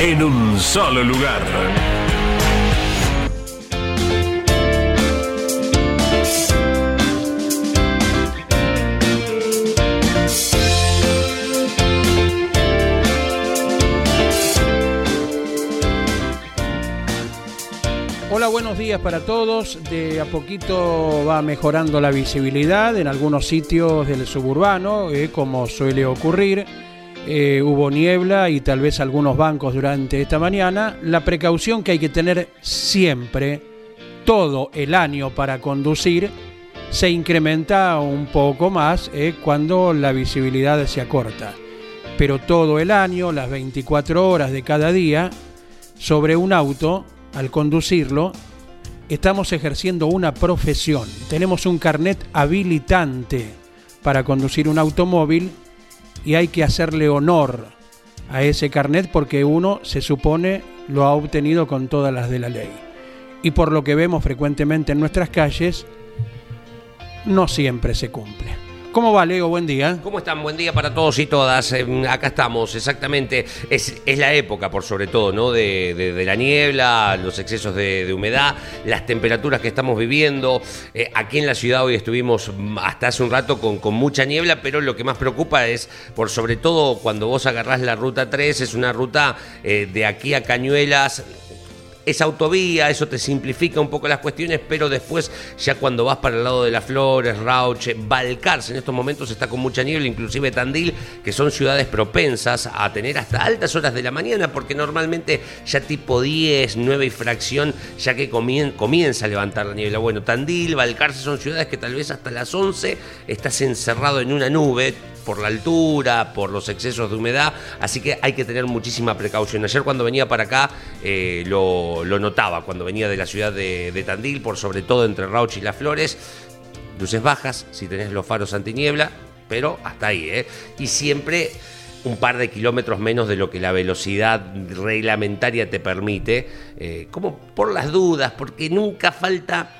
en un solo lugar. Hola, buenos días para todos. De a poquito va mejorando la visibilidad en algunos sitios del suburbano, eh, como suele ocurrir. Eh, hubo niebla y tal vez algunos bancos durante esta mañana. La precaución que hay que tener siempre, todo el año para conducir, se incrementa un poco más eh, cuando la visibilidad se acorta. Pero todo el año, las 24 horas de cada día, sobre un auto, al conducirlo, estamos ejerciendo una profesión. Tenemos un carnet habilitante para conducir un automóvil y hay que hacerle honor a ese carnet porque uno se supone lo ha obtenido con todas las de la ley. Y por lo que vemos frecuentemente en nuestras calles, no siempre se cumple. ¿Cómo va, Leo? Buen día. ¿Cómo están? Buen día para todos y todas. Eh, acá estamos, exactamente. Es, la época, por sobre todo, ¿no? De, la niebla, los excesos de, humedad, las temperaturas que estamos viviendo. Eh, aquí en la ciudad hoy estuvimos mm, hasta hace un rato con, con mucha niebla, pero lo que más preocupa es, por sobre todo, cuando vos agarrás la ruta 3, es una ruta eh, de aquí a Cañuelas es autovía, eso te simplifica un poco las cuestiones, pero después ya cuando vas para el lado de las Flores, Rauche, Balcarce, en estos momentos está con mucha niebla, inclusive Tandil, que son ciudades propensas a tener hasta altas horas de la mañana, porque normalmente ya tipo 10, 9 y fracción, ya que comien- comienza a levantar la niebla. Bueno, Tandil, Balcarce son ciudades que tal vez hasta las 11 estás encerrado en una nube, por la altura, por los excesos de humedad, así que hay que tener muchísima precaución. Ayer cuando venía para acá eh, lo, notaba, cuando venía de la ciudad de, de Tandil, por sobre todo entre Rauch y Las Flores, luces bajas, si tenés los faros antiniebla, pero hasta ahí, ¿eh? Y siempre un par de kilómetros menos de lo que la velocidad reglamentaria te permite, eh, como por las dudas, porque nunca falta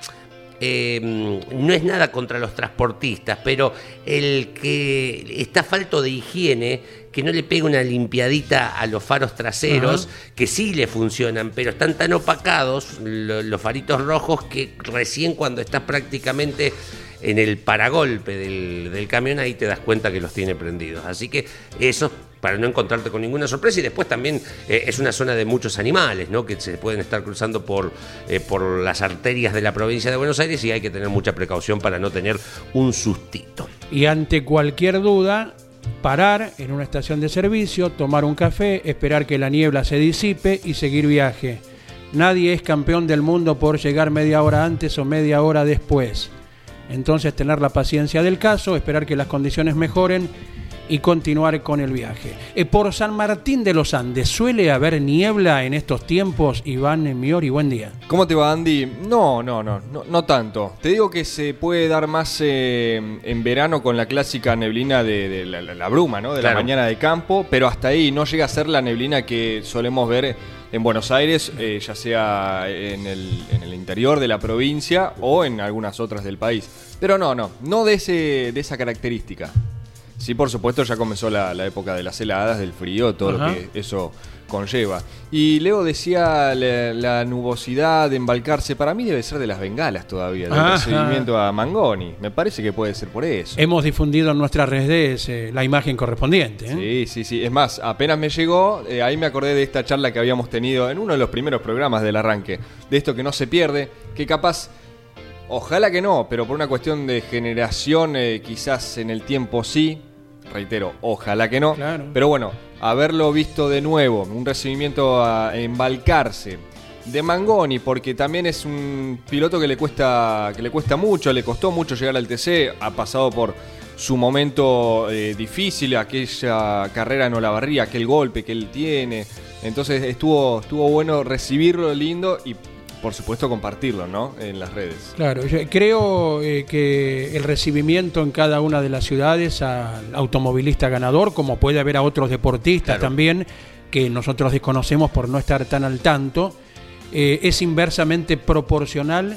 eh, no es nada contra los transportistas, pero el que está falto de higiene, que no le pega una limpiadita a los faros traseros, que sí le funcionan, pero están tan opacados lo- los faritos rojos que recién cuando estás prácticamente en el paragolpe del, del camión ahí te das cuenta que los tiene prendidos. Así que eso para no encontrarte con ninguna sorpresa y después también eh, es una zona de muchos animales, ¿no? Que se pueden estar cruzando por, eh, por las arterias de la provincia de Buenos Aires y hay que tener mucha precaución para no tener un sustito. Y ante cualquier duda, parar en una estación de servicio, tomar un café, esperar que la niebla se disipe y seguir viaje. Nadie es campeón del mundo por llegar media hora antes o media hora después. Entonces tener la paciencia del caso, esperar que las condiciones mejoren y continuar con el viaje. Eh, por San Martín de los Andes, ¿suele haber niebla en estos tiempos? Iván Miori, buen día. ¿Cómo te va, Andy? No, no, no, no, no tanto. Te digo que se puede dar más eh, en verano con la clásica neblina de, de la, la- la bruma, ¿no? De Claro. la mañana de campo, pero hasta ahí no llega a ser la neblina que solemos ver en Buenos Aires, eh, ya sea en el, en el interior de la provincia o en algunas otras del país. Pero no, no, no de, ese, de esa característica. Sí, por supuesto, ya comenzó la, la época de las heladas, del frío, todo Ajá. lo que eso conlleva. Y Leo decía la, la nubosidad de embalcarse, para mí debe ser de las bengalas todavía, del recibimiento a Mangoni. Me parece que puede ser por eso. Hemos difundido en nuestras redes eh, la imagen correspondiente. ¿eh? Sí, sí, sí. Es más, apenas me llegó, eh, ahí me acordé de esta charla que habíamos tenido en uno de los primeros programas del arranque, de esto que no se pierde, que capaz, ojalá que no, pero por una cuestión de generación, quizás en el tiempo sí, reitero, ojalá que no, Claro. pero bueno, haberlo visto de nuevo, un recibimiento a embalcarse. De Mangoni, porque también es un piloto que le cuesta que le cuesta mucho, le costó mucho llegar al TC, ha pasado por su momento eh, difícil, aquella carrera en Olavarría, aquel golpe que él tiene. Entonces estuvo, estuvo bueno recibirlo lindo y por supuesto compartirlo, ¿no? En las redes. Claro, yo creo eh, que el recibimiento en cada una de las ciudades al automovilista ganador, como puede haber a otros deportistas Claro. también, que nosotros desconocemos por no estar tan al tanto, eh, es inversamente proporcional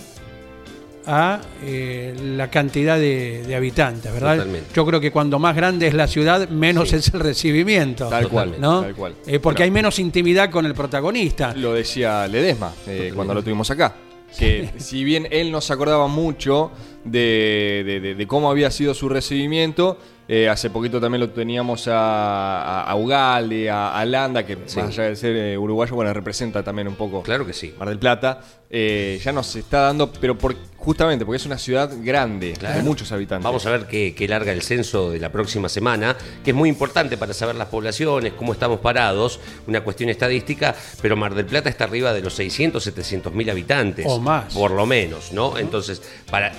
a eh, la cantidad de, de habitantes, ¿verdad? Totalmente. Yo creo que cuando más grande es la ciudad, menos Sí. es el recibimiento. Tal cual. ¿no? tal cual. Eh, porque Bueno. hay menos intimidad con el protagonista. Lo decía Ledesma eh, cuando lo tuvimos acá. Que si bien él no se acordaba mucho de, de- de- de cómo había sido su recibimiento, eh, hace poquito también lo teníamos a, a, a Ugalde, a, a Landa, que Sí. más allá de ser eh, uruguayo, bueno, representa también un poco Claro que sí. Mar del Plata. Eh, ya nos está dando, pero por, justamente porque es una ciudad grande, Claro. de muchos habitantes. Vamos a ver qué, qué larga el censo de la próxima semana, que es muy importante para saber las poblaciones, cómo estamos parados, una cuestión estadística, pero Mar del Plata está arriba de los 600, 700 mil habitantes. O más. Por lo menos, ¿no? Entonces, para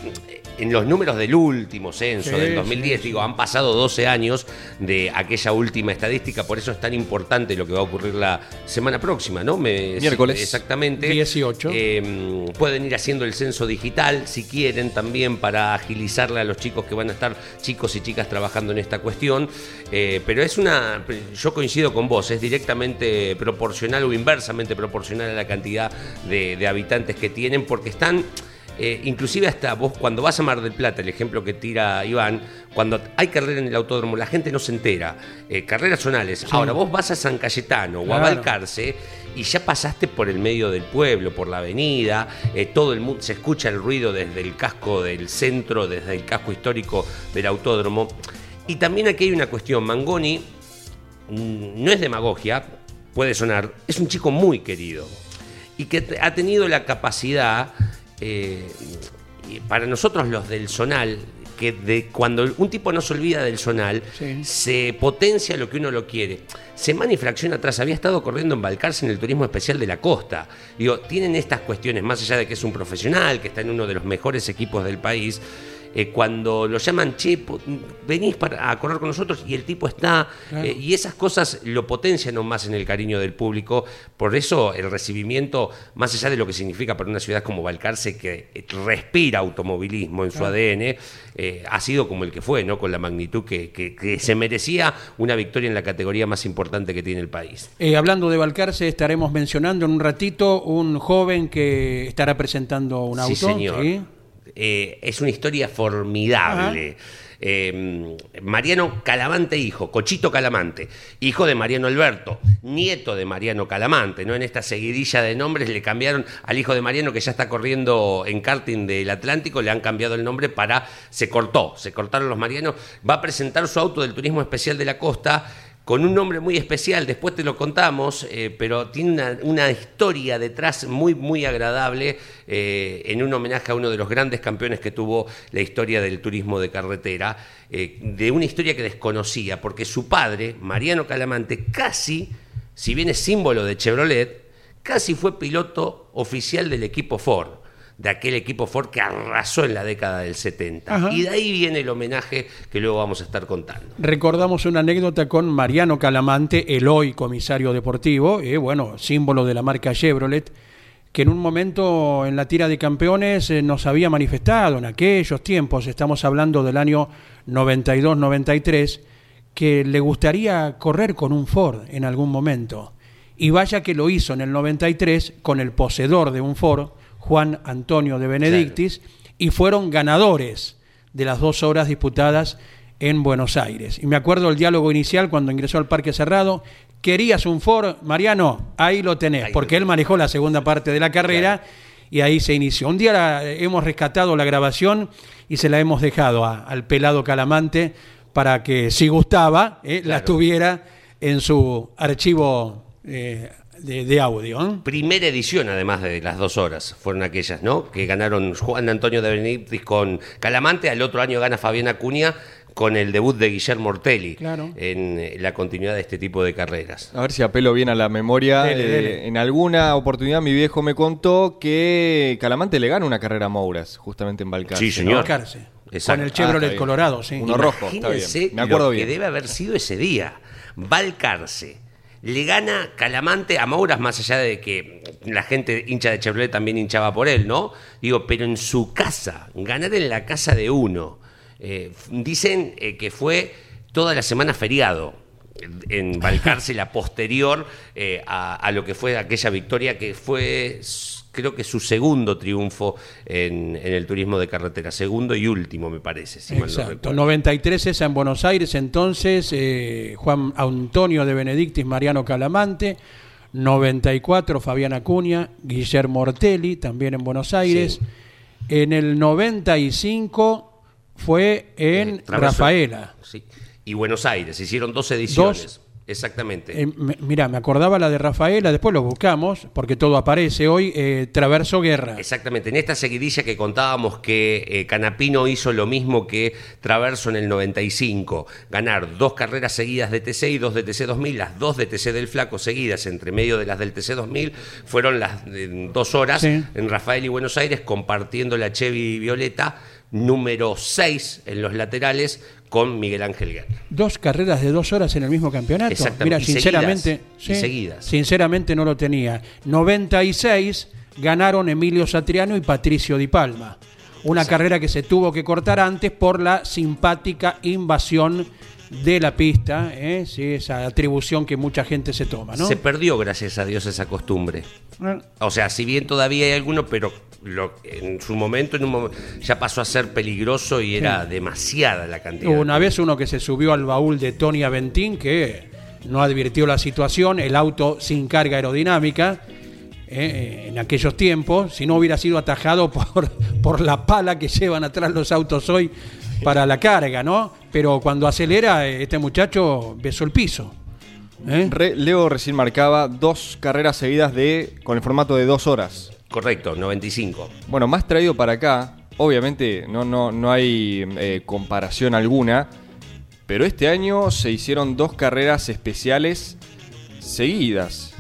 en los números del último censo, Sí, del 2010, sí, digo, han pasado 12 años de aquella última estadística, por eso es tan importante lo que va a ocurrir la semana próxima, ¿no? Me- Miércoles. Exactamente. 18. Eh, pueden ir haciendo el censo digital si quieren también para agilizarle a los chicos que van a estar, chicos y chicas trabajando en esta cuestión. Eh, pero es una, yo coincido con vos, es directamente proporcional o inversamente proporcional a la cantidad de, de habitantes que tienen porque están... eh, inclusive hasta vos cuando vas a Mar del Plata, el ejemplo que tira Iván, cuando hay carrera en el autódromo, la gente no se entera. Eh, carreras zonales. Ahora vos vas a San Cayetano o a Claro. Balcarce y ya pasaste por el medio del pueblo, por la avenida, eh, todo el mundo se escucha el ruido desde el casco del centro, desde el casco histórico del autódromo. Y también aquí hay una cuestión, Mangoni mm, no es demagogia, puede sonar, es un chico muy querido y que ha tenido la capacidad, eh, y para nosotros los del Zonal, que de cuando un tipo no se olvida del Zonal, Sí. se potencia lo que uno lo quiere. Semana y fracción atrás había estado corriendo en Balcarce en el turismo especial de la costa. Digo, tienen estas cuestiones, más allá de que es un profesional, que está en uno de los mejores equipos del país, eh, cuando lo llaman, che, venís para, a correr con nosotros y el tipo está, Claro. eh, y esas cosas lo potencian aún más en el cariño del público. Por eso el recibimiento, más allá de lo que significa para una ciudad como Balcarce, que eh, respira automovilismo en su ADN, eh, ha sido como el que fue, ¿no? Con la magnitud que, que- que se merecía una victoria en la categoría más importante que tiene el país. Hablando de Balcarce, estaremos mencionando en un ratito un joven que estará presentando un auto. Sí, señor. ¿sí? Eh, es una historia formidable. Eh, Mariano Calamante, hijo, Cochito Calamante, hijo de Mariano Alberto, nieto de Mariano Calamante, ¿no? En esta seguidilla de nombres le cambiaron al hijo de Mariano que ya está corriendo en karting del Atlántico, le han cambiado el nombre para. se cortó, se cortaron los Marianos. Va a presentar su auto del turismo especial de la costa con un nombre muy especial, después te lo contamos, eh, pero tiene una, historia detrás muy, muy agradable eh, en un homenaje a uno de los grandes campeones que tuvo la historia del turismo de carretera, eh, de una historia que desconocía, porque su padre, Mariano Calamante, casi, si bien es símbolo de Chevrolet, casi fue piloto oficial del equipo Ford de aquel equipo Ford que arrasó en la década del 70. Ajá. Y de ahí viene el homenaje que luego vamos a estar contando. Recordamos una anécdota con Mariano Calamante, el hoy comisario deportivo, eh, bueno, símbolo de la marca Chevrolet, que en un momento en la tira de campeones eh, nos había manifestado en aquellos tiempos, estamos hablando del año 92-93, que le gustaría correr con un Ford en algún momento. Y vaya que lo hizo en el 93 con el poseedor de un Ford, Juan Antonio de Benedictis, y fueron ganadores de las dos horas disputadas en Buenos Aires. Y me acuerdo el diálogo inicial cuando ingresó al Parque Cerrado. ¿Querías un Ford, Mariano? Ahí lo tenés, Ahí porque lo él manejó la segunda parte de la carrera y ahí se inició. Un día la- hemos rescatado la grabación y se la hemos dejado a- al pelado Calamante para que, si gustaba, eh, la tuviera en su archivo eh, de, de audio. ¿eh? Primera edición, además de las dos horas, fueron aquellas, ¿no? Que ganaron Juan Antonio de Benítez con Calamante, al otro año gana Fabián Acuña con el debut de Guillermo Ortelli Claro. en eh, la continuidad de este tipo de carreras. A ver si apelo bien a la memoria. Dele, Eh. En alguna oportunidad mi viejo me contó que Calamante le gana una carrera a Mouras, justamente en Balcarce. Sí, señor. Balcarce. Con el Ah, Chevrolet bien. Colorado, sí. Uno rojo, está bien. Me acuerdo lo bien. que debe haber sido ese día. Balcarce. Le gana Calamante a Mouras, más allá de que la gente hincha de Chevrolet también hinchaba por él, ¿no? Digo, pero en su casa, ganar en la casa de uno. Eh, dicen eh, que fue toda la semana feriado en Balcarce, la posterior eh, a, a lo que fue aquella victoria que fue, creo que su segundo triunfo en, en el turismo de carretera, segundo y último, me parece. Si mal no Exacto. recuerdo. 93 esa en Buenos Aires, entonces eh, Juan Antonio de Benedictis, Mariano Calamante. 94 Fabián Acuña, Guillermo Ortelli, también en Buenos Aires. En el 95 fue en Eh, Rafaela. Sí. Y Buenos Aires, hicieron dos ediciones. Dos. Exactamente. Eh, me- mira, me acordaba la de Rafaela, después lo buscamos, porque todo aparece hoy. eh, Traverso Guerra. Exactamente, en esta seguidilla que contábamos que eh, Canapino hizo lo mismo que Traverso en el 95, ganar dos carreras seguidas de TC y dos de TC 2000, las dos de TC del Flaco seguidas entre medio de las del TC 2000, fueron las dos horas Sí. en Rafael y Buenos Aires compartiendo la Chevy Violeta número 6 en los laterales con Miguel Ángel Guerra. Dos carreras de dos horas en el mismo campeonato. Exactamente. Mira, Y sinceramente, seguidas. Y seguidas. sinceramente no lo tenía. 96 ganaron Emilio Satriano y Patricio Di Palma. Una carrera que se tuvo que cortar antes por la simpática invasión de la pista, ¿eh? Sí, esa atribución que mucha gente se toma, ¿no? Se perdió, gracias a Dios, esa costumbre. Eh, O sea, si bien todavía hay alguno, pero lo- en su momento, en un momen- ya pasó a ser peligroso y era demasiada la cantidad. Una vez uno que se subió al baúl de Tony Aventín que no advirtió la situación, el auto sin carga aerodinámica eh, en aquellos tiempos, si no hubiera sido atajado por, por la pala que llevan atrás los autos hoy para la carga, ¿no? Pero cuando acelera, eh, este muchacho besó el piso. ¿eh? Re- Leo recién marcaba dos carreras seguidas de con el formato de dos horas. Correcto, 95. Bueno, más traído para acá, obviamente no, no, no hay eh, comparación alguna, pero este año se hicieron dos carreras especiales seguidas.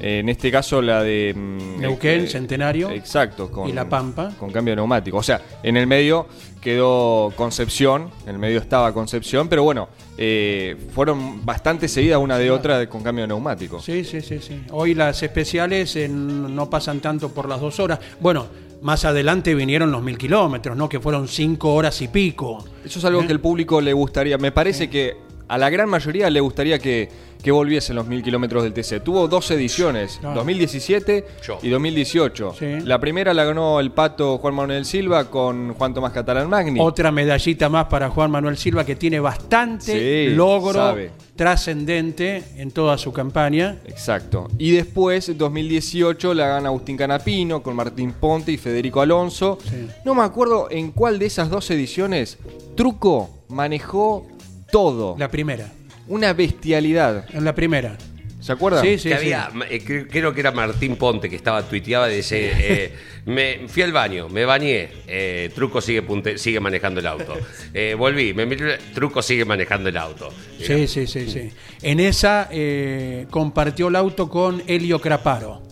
En este caso la de... mm, Neuquén, eh, Centenario. Exacto, con, y La Pampa. Con cambio de neumático. O sea, en el medio quedó Concepción, en el medio estaba Concepción, pero bueno, eh, fueron bastante seguidas una de otra con cambio de neumático. Sí, sí, sí, sí. Hoy las especiales eh, no pasan tanto por las dos horas. Bueno, más adelante vinieron los mil kilómetros, ¿no? Que fueron cinco horas y pico. Eso es algo que el público le gustaría. Me parece que a la gran mayoría le gustaría que, que volviesen los mil kilómetros del TC. Tuvo dos ediciones, Claro. 2017 Yo. y 2018. Sí. La primera la ganó el pato Juan Manuel Silva con Juan Tomás Catalán Magni. Otra medallita más para Juan Manuel Silva que tiene bastante Sí, logro trascendente en toda su campaña. Exacto. Y después, 2018, la gana Agustín Canapino con Martín Ponte y Federico Alonso. Sí. No me acuerdo en cuál de esas dos ediciones Truco manejó todo. La primera. Una bestialidad. En la primera. ¿Se acuerdan? Sí, sí, que sí. había, eh, cre- creo que era Martín Ponte que estaba tuiteaba y dice, eh, me fui al baño, me bañé, eh, Truco sigue punte- sigue manejando el auto. Eh, volví, me miré, Truco sigue manejando el auto. Sí, sí, sí, sí. En esa eh, compartió el auto con Helio Craparo.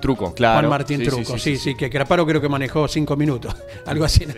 Truco, claro. Juan Martín Sí, Truco, sí, sí, sí, sí, que Craparo creo que manejó cinco minutos, algo así, no,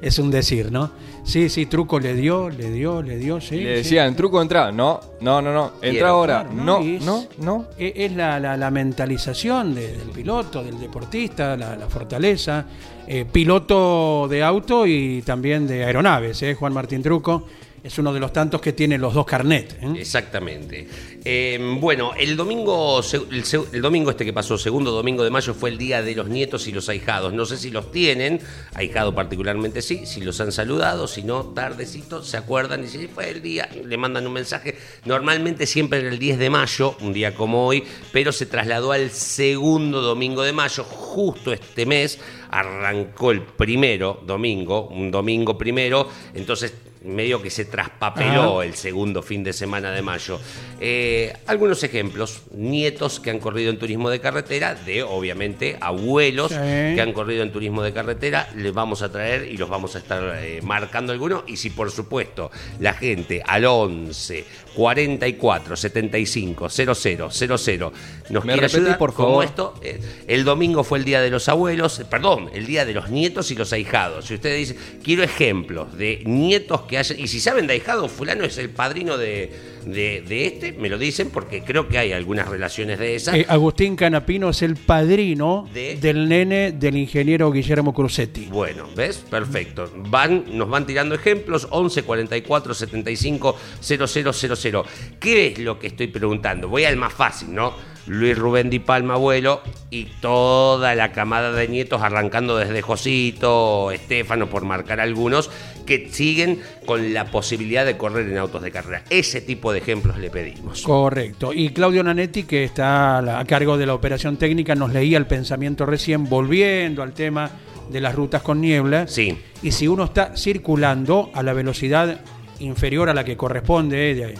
es un decir, ¿no? Sí, sí, Truco le dio, le dio, le dio, sí. Le sí. decían, Truco, entra. No, no, no, no. Entra Quiero, ahora. Claro, No, Y es- no, no. e- Es la, la- la mentalización de- del piloto, del deportista, la, la fortaleza. Eh, piloto de auto y también de aeronaves, ¿eh? Juan Martín Truco. Es uno de los tantos que tiene los dos carnet. ¿eh? Exactamente. Eh, bueno, el domingo, el, el domingo este que pasó, segundo domingo de mayo, fue el día de los nietos y los ahijados. No sé si los tienen, ahijado particularmente sí, si los han saludado, si no, tardecito, se acuerdan y si fue el día, le mandan un mensaje. Normalmente siempre era el 10 de mayo, un día como hoy, pero se trasladó al segundo domingo de mayo, justo este mes. Arrancó el primero domingo, un domingo primero, entonces medio que se traspapeló el segundo fin de semana de mayo. Eh, algunos ejemplos, nietos que han corrido en turismo de carretera, de obviamente abuelos Sí. que han corrido en turismo de carretera, les vamos a traer y los vamos a estar eh, marcando algunos. Y si por supuesto la gente al 11 44 75 00 00 nos ¿Me quiere repetís, ayudar, por como favor? esto, eh, el domingo fue el día de los abuelos, eh, perdón, el día de los nietos y los ahijados. Si ustedes dicen, quiero ejemplos de nietos que hayan, y si saben de ahijado, fulano es el padrino de, de, de este, me lo dicen porque creo que hay algunas relaciones de esas. Eh, Agustín Canapino es el padrino De- del nene del ingeniero Guillermo Crucetti. Bueno, ¿ves? Perfecto. Van, nos van tirando ejemplos, 11 44 75 0000. ¿Qué es lo que estoy preguntando? Voy al más fácil, ¿no? Luis Rubén Di Palma, abuelo, y toda la camada de nietos arrancando desde Josito, Estefano, por marcar algunos, que siguen con la posibilidad de correr en autos de carrera. Ese tipo de ejemplos le pedimos. Correcto. Y Claudio Nanetti, que está a cargo de la operación técnica, nos leía el pensamiento recién, volviendo al tema de las rutas con niebla. Sí. Y si uno está circulando a la velocidad inferior a la que corresponde, eh,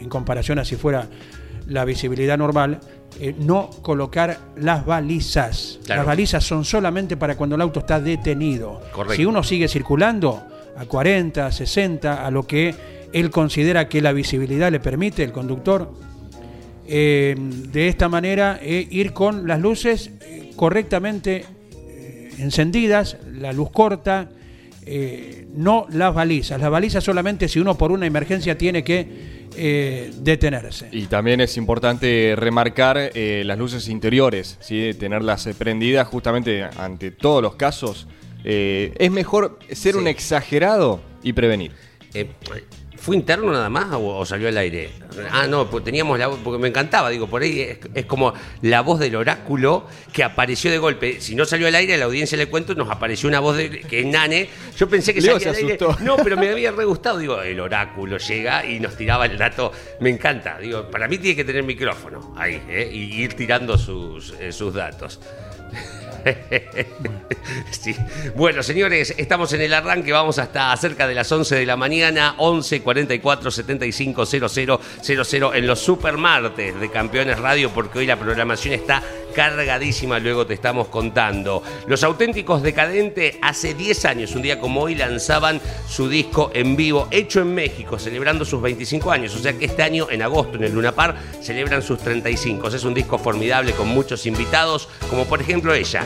en comparación a si fuera la visibilidad normal, eh, no colocar las balizas. Claro. Las balizas son solamente para cuando el auto está detenido. Correcto. Si uno sigue circulando a 40, 60, a lo que él considera que la visibilidad le permite, el conductor, eh, de esta manera eh, ir con las luces correctamente encendidas, la luz corta, no las balizas. Las balizas solamente si uno por una emergencia tiene que eh, detenerse. Y también es importante remarcar eh, las luces interiores, ¿sí? tenerlas eh, prendidas justamente ante todos los casos. Eh, es mejor ser Sí. un exagerado y prevenir. ¿Fue interno nada más o, o salió al aire? Ah, no, pues teníamos la voz, porque me encantaba, digo, por ahí es, es como la voz del oráculo que apareció de golpe. Si no salió al aire, a la audiencia le cuento, nos apareció una voz de, que es Nane. Yo pensé que Leo salía se al aire. asustó. No, pero me había re gustado. Digo, el oráculo llega y nos tiraba el dato. Me encanta. Digo, para mí tiene que tener micrófono ahí, ¿eh? y ir tirando sus, eh, sus datos. Sí. Bueno, señores, estamos en el arranque, vamos hasta cerca de las 11 de la mañana, 11 44 75 00 00 en los supermartes de Campeones Radio, porque hoy la programación está cargadísima, luego te estamos contando. Los auténticos decadentes hace 10 años, un día como hoy, lanzaban su disco en vivo, hecho en México, celebrando sus 25 años, o sea que este año, en agosto, en el Luna Par, celebran sus 35. Es un disco formidable con muchos invitados, como por ejemplo ella,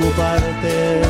ocuparte.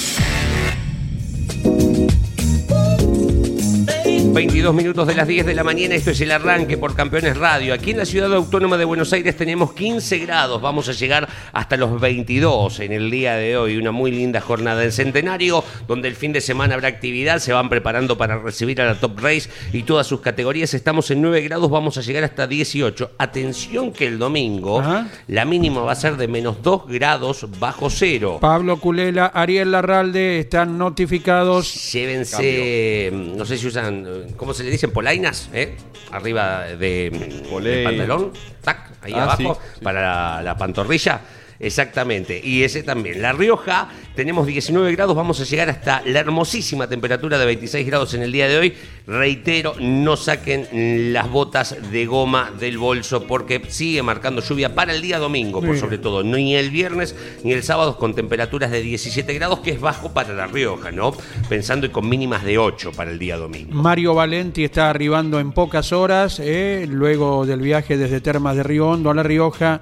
22 minutos de las 10 de la mañana, esto es el arranque por Campeones Radio. Aquí en la ciudad autónoma de Buenos Aires tenemos 15 grados, vamos a llegar hasta los 22 en el día de hoy. Una muy linda jornada en Centenario, donde el fin de semana habrá actividad, se van preparando para recibir a la Top Race y todas sus categorías. Estamos en 9 grados, vamos a llegar hasta 18. Atención que el domingo Ajá. la mínima va a ser de menos 2 grados bajo cero. Pablo Culela, Ariel Larralde están notificados. Llévense, mm, no sé si usan, ¿cómo se le dicen? Polainas, ¿eh? Arriba de, mm, del pantalón, tac, ahí Ah, abajo, sí, sí. para la, la pantorrilla. Exactamente, y ese también. La Rioja, tenemos 19 grados, vamos a llegar hasta la hermosísima temperatura de 26 grados en el día de hoy. Reitero, no saquen las botas de goma del bolso porque sigue marcando lluvia para el día domingo, por sobre todo. Ni el viernes ni el sábado con temperaturas de 17 grados, que es bajo para La Rioja, ¿no? Pensando y con mínimas de 8 para el día domingo. Mario Valenti está arribando en pocas horas, eh, luego del viaje desde Termas de Río Hondo a La Rioja,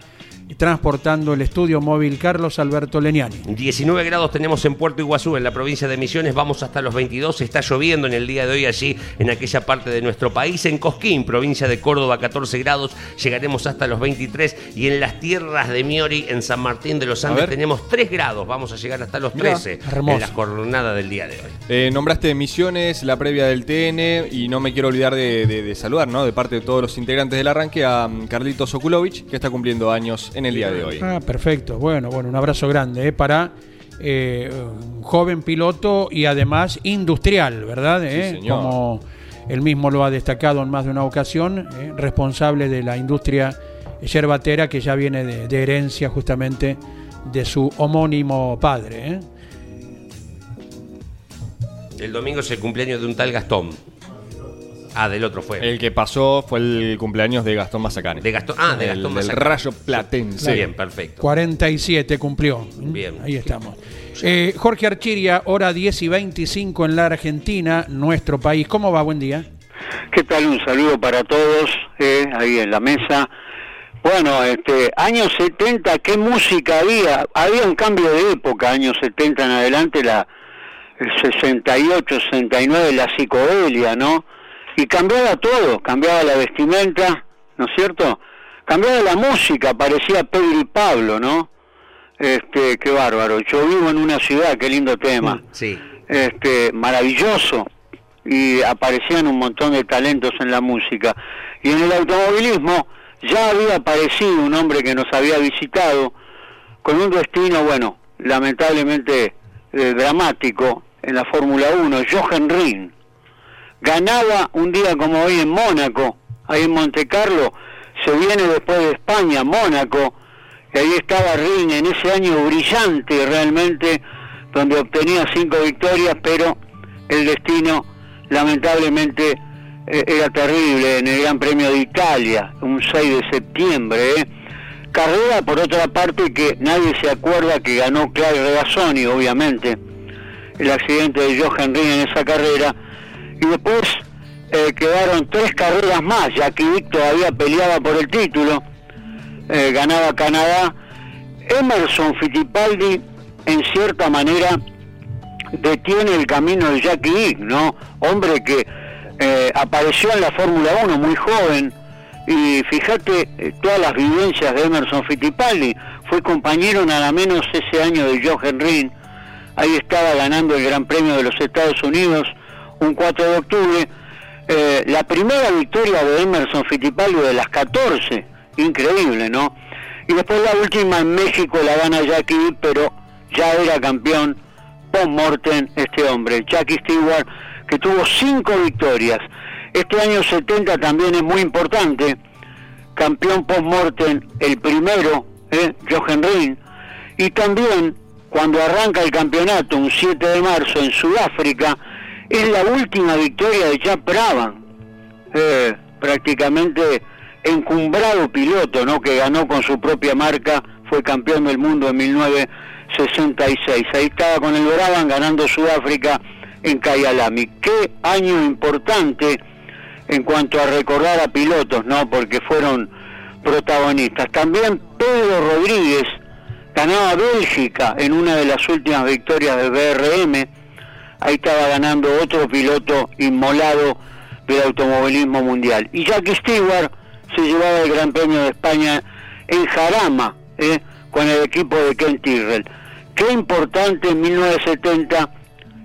transportando el estudio móvil Carlos Alberto Leniani. 19 grados tenemos en Puerto Iguazú, en la provincia de Misiones, vamos hasta los 22, está lloviendo en el día de hoy allí, en aquella parte de nuestro país, en Cosquín, provincia de Córdoba, 14 grados, llegaremos hasta los 23, y en las tierras de Miori, en San Martín de los Andes, tenemos 3 grados, vamos a llegar hasta los Mirá, 13 hermoso. en la jornada del día de hoy. Eh, nombraste Misiones, la previa del TN, y no me quiero olvidar de, de- de saludar, ¿no? De parte de todos los integrantes del arranque a mm, Carlitos Okulovich, que está cumpliendo años en el día de hoy. Ah, perfecto. Bueno, bueno, un abrazo grande eh, para eh, un joven piloto y además industrial, ¿verdad? Eh, señor. Como él mismo lo ha destacado en más de una ocasión, eh, responsable de la industria yerbatera que ya viene de, de herencia justamente de su homónimo padre. ¿eh? El domingo es el cumpleaños de un tal Gastón. Ah, del otro fue. El que pasó fue el cumpleaños de Gastón Mazacane. De Gastón, ah, de El- Gastón del Mazacane. Rayo Platense. Bien, perfecto. 47 cumplió. Bien. Ahí estamos. Eh, Jorge Archiria, hora 10 y 25 en la Argentina, nuestro país. ¿Cómo va? Buen día. ¿Qué tal? Un saludo para todos eh, ahí en la mesa. Bueno, este, años 70, ¿qué música había? Había un cambio de época, años 70 en adelante, la el 68, 69, la psicodelia, ¿no? Y cambiaba todo, cambiaba la vestimenta, ¿no es cierto? Cambiaba la música, parecía Pedro y Pablo, ¿no? Este, qué bárbaro. Yo vivo en una ciudad, qué lindo tema Sí. este maravilloso y aparecían un montón de talentos en la música y en el automovilismo ya había aparecido un hombre que nos había visitado con un destino bueno lamentablemente eh, dramático en la Fórmula 1 Jochen Rin ganaba un día como hoy en Mónaco ahí en Monte Carlo se viene después de España Mónaco y ahí estaba Rin en ese año brillante realmente donde obtenía cinco victorias, pero el destino lamentablemente eh, era terrible en el Gran Premio de Italia, un 6 de septiembre. ¿eh? Carrera, por otra parte, que nadie se acuerda que ganó Claudio Regazzoni, obviamente, el accidente de Johan Ring en esa carrera. Y después eh, quedaron tres carreras más, ya que todavía peleaba por el título, eh, ganaba Canadá. Emerson Fittipaldi, en cierta manera, detiene el camino de Jackie Hick, ¿no? Hombre que eh, apareció en la Fórmula 1 muy joven y fíjate todas las vivencias de Emerson Fittipaldi. Fue compañero nada menos ese año de Jochen Rin. Ahí estaba ganando el Gran Premio de los Estados Unidos un 4 de octubre. Eh, la primera victoria de Emerson Fittipaldi de las 14, increíble, ¿no? Y después la última en México la gana Jackie pero ya era campeón post-mortem este hombre, Jackie Stewart, que tuvo cinco victorias. Este año 70 también es muy importante, campeón post-mortem, el primero, ¿eh? Jochen Rin, y también cuando arranca el campeonato, un 7 de marzo en Sudáfrica, es la última victoria de Jack Brabham, eh, prácticamente encumbrado piloto, ¿no? Que ganó con su propia marca, fue campeón del mundo en 1966. Ahí estaba con el Brabham ganando Sudáfrica en Kyalami. Qué año importante en cuanto a recordar a pilotos, ¿no? Porque fueron protagonistas. También Pedro Rodríguez ganaba Bélgica en una de las últimas victorias del BRM. Ahí estaba ganando otro piloto inmolado del automovilismo mundial. Y Jackie Stewart se llevaba el Gran Premio de España en Jarama, ¿eh? con el equipo de Ken Tyrrell. Qué importante en 1970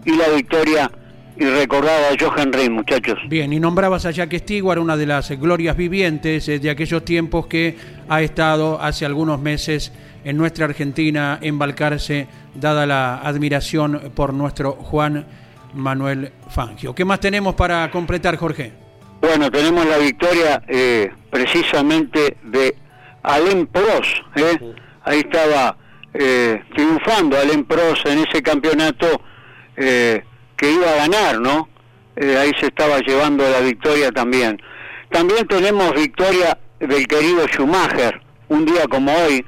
y la victoria y recordada a Johan Rey, muchachos. Bien, y nombrabas a Jack Stewart, una de las glorias vivientes eh, de aquellos tiempos que ha estado hace algunos meses en nuestra Argentina embalcarse, dada la admiración por nuestro Juan Manuel Fangio. ¿Qué más tenemos para completar, Jorge? Bueno, tenemos la victoria eh, precisamente de Alain Prost. ¿eh? Ahí estaba eh, triunfando Alain Prost en ese campeonato eh, que iba a ganar, ¿no? Eh, ahí se estaba llevando la victoria también. También tenemos victoria del querido Schumacher, un día como hoy,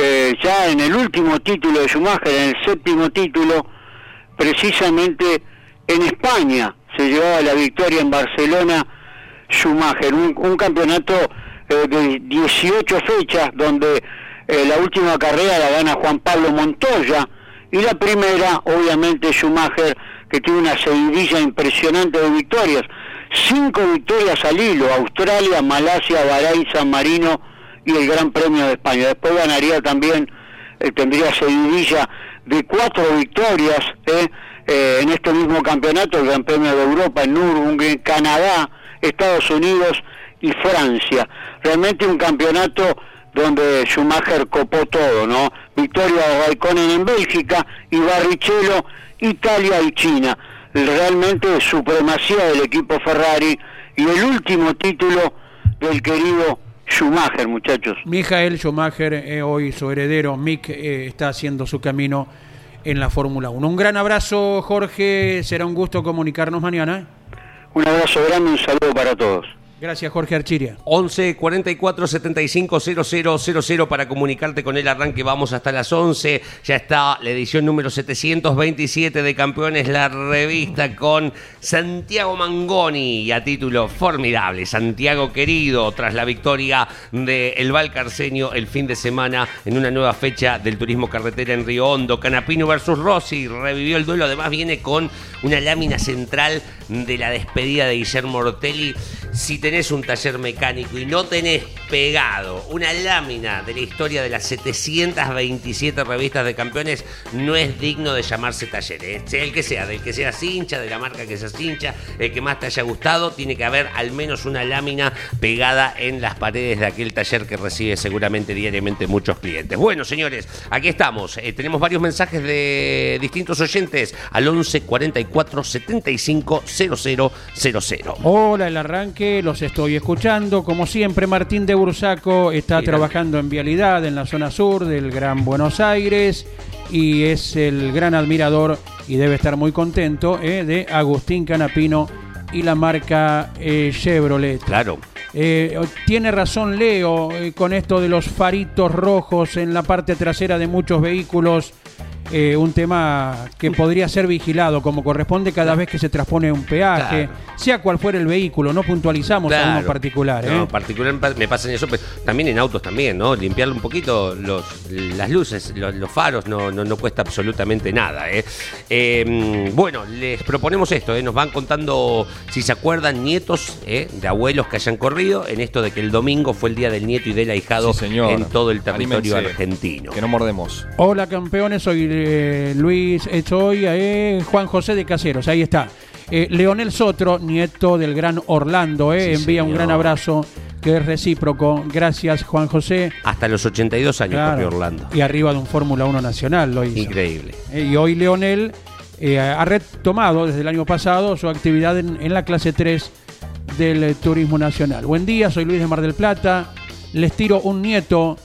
eh, ya en el último título de Schumacher, en el séptimo título, precisamente en España se llevaba la victoria en Barcelona Schumacher, un, campeonato eh, de 18 fechas donde eh, la última carrera la gana Juan Pablo Montoya y la primera obviamente Schumacher que tiene una seguidilla impresionante de victorias, cinco victorias al hilo, Australia, Malasia, Bahrein, San Marino y el Gran Premio de España. Después ganaría también, eh, tendría seguidilla de cuatro victorias eh, eh, en este mismo campeonato, el Gran Premio de Europa, en Nürburgring, Canadá, Estados Unidos y Francia. Realmente un campeonato donde Schumacher copó todo, ¿no? Victoria de Raikkonen en Bélgica y Barrichello, Italia y China. Realmente supremacía del equipo Ferrari y el último título del querido Schumacher, muchachos. Michael Schumacher, eh, hoy su heredero Mick, eh, está haciendo su camino en la Fórmula 1. Un gran abrazo, Jorge. Será un gusto comunicarnos mañana. Un abrazo grande, un saludo para todos. Gracias, Jorge Archiria. 11 44 75 000 para comunicarte con el arranque. Vamos hasta las 11. Ya está la edición número 727 de Campeones, la revista con Santiago Mangoni y a título formidable. Santiago querido, tras la victoria del el Valcarceño el fin de semana en una nueva fecha del turismo carretera en Río Hondo. Canapino versus Rossi revivió el duelo. Además, viene con una lámina central de la despedida de Guillermo Ortelli. Si tenés un taller mecánico y no tenés pegado una lámina de la historia de las 727 revistas de campeones, no es digno de llamarse taller. ¿eh? Sea el que sea, del que seas hincha, de la marca que seas hincha, el que más te haya gustado, tiene que haber al menos una lámina pegada en las paredes de aquel taller que recibe seguramente diariamente muchos clientes. Bueno, señores, aquí estamos. Eh, tenemos varios mensajes de distintos oyentes al 11 44 75 0000. Hola, el arranque, los estoy escuchando. Como siempre, Martín de Bursaco está trabajando en vialidad en la zona sur del Gran Buenos Aires y es el gran admirador y debe estar muy contento eh, de Agustín Canapino y la marca eh, Chevrolet. Claro. Eh, tiene razón Leo con esto de los faritos rojos en la parte trasera de muchos vehículos. Eh, un tema que podría ser vigilado como corresponde cada vez que se transpone un peaje, Claro. sea cual fuera el vehículo, no puntualizamos a uno Claro. particular. ¿eh? No, particular me pasa en eso, pero también en autos también, ¿no? Limpiarle un poquito los, las luces, los, los faros, no, no, no cuesta absolutamente nada, ¿eh? Eh, Bueno, les proponemos esto, ¿eh? Nos van contando, si se acuerdan, nietos ¿eh? de abuelos que hayan corrido, en esto de que el domingo fue el día del nieto y del ahijado Sí, señor. en todo el territorio Anímense, argentino. Que no mordemos. Hola campeones, soy eh, Luis, soy eh, Juan José de Caseros, ahí está. Eh, Leonel Sotro, nieto del gran Orlando, eh, Sí, envía un gran abrazo que es recíproco. Gracias Juan José. Hasta los 82 años Claro, Orlando. Y arriba de un Fórmula 1 nacional lo hizo. Increíble. Y hoy Leonel ha retomado desde el año pasado su actividad en, en la clase 3 del Turismo Nacional. Buen día, soy Luis de Mar del Plata. Les tiro un nieto,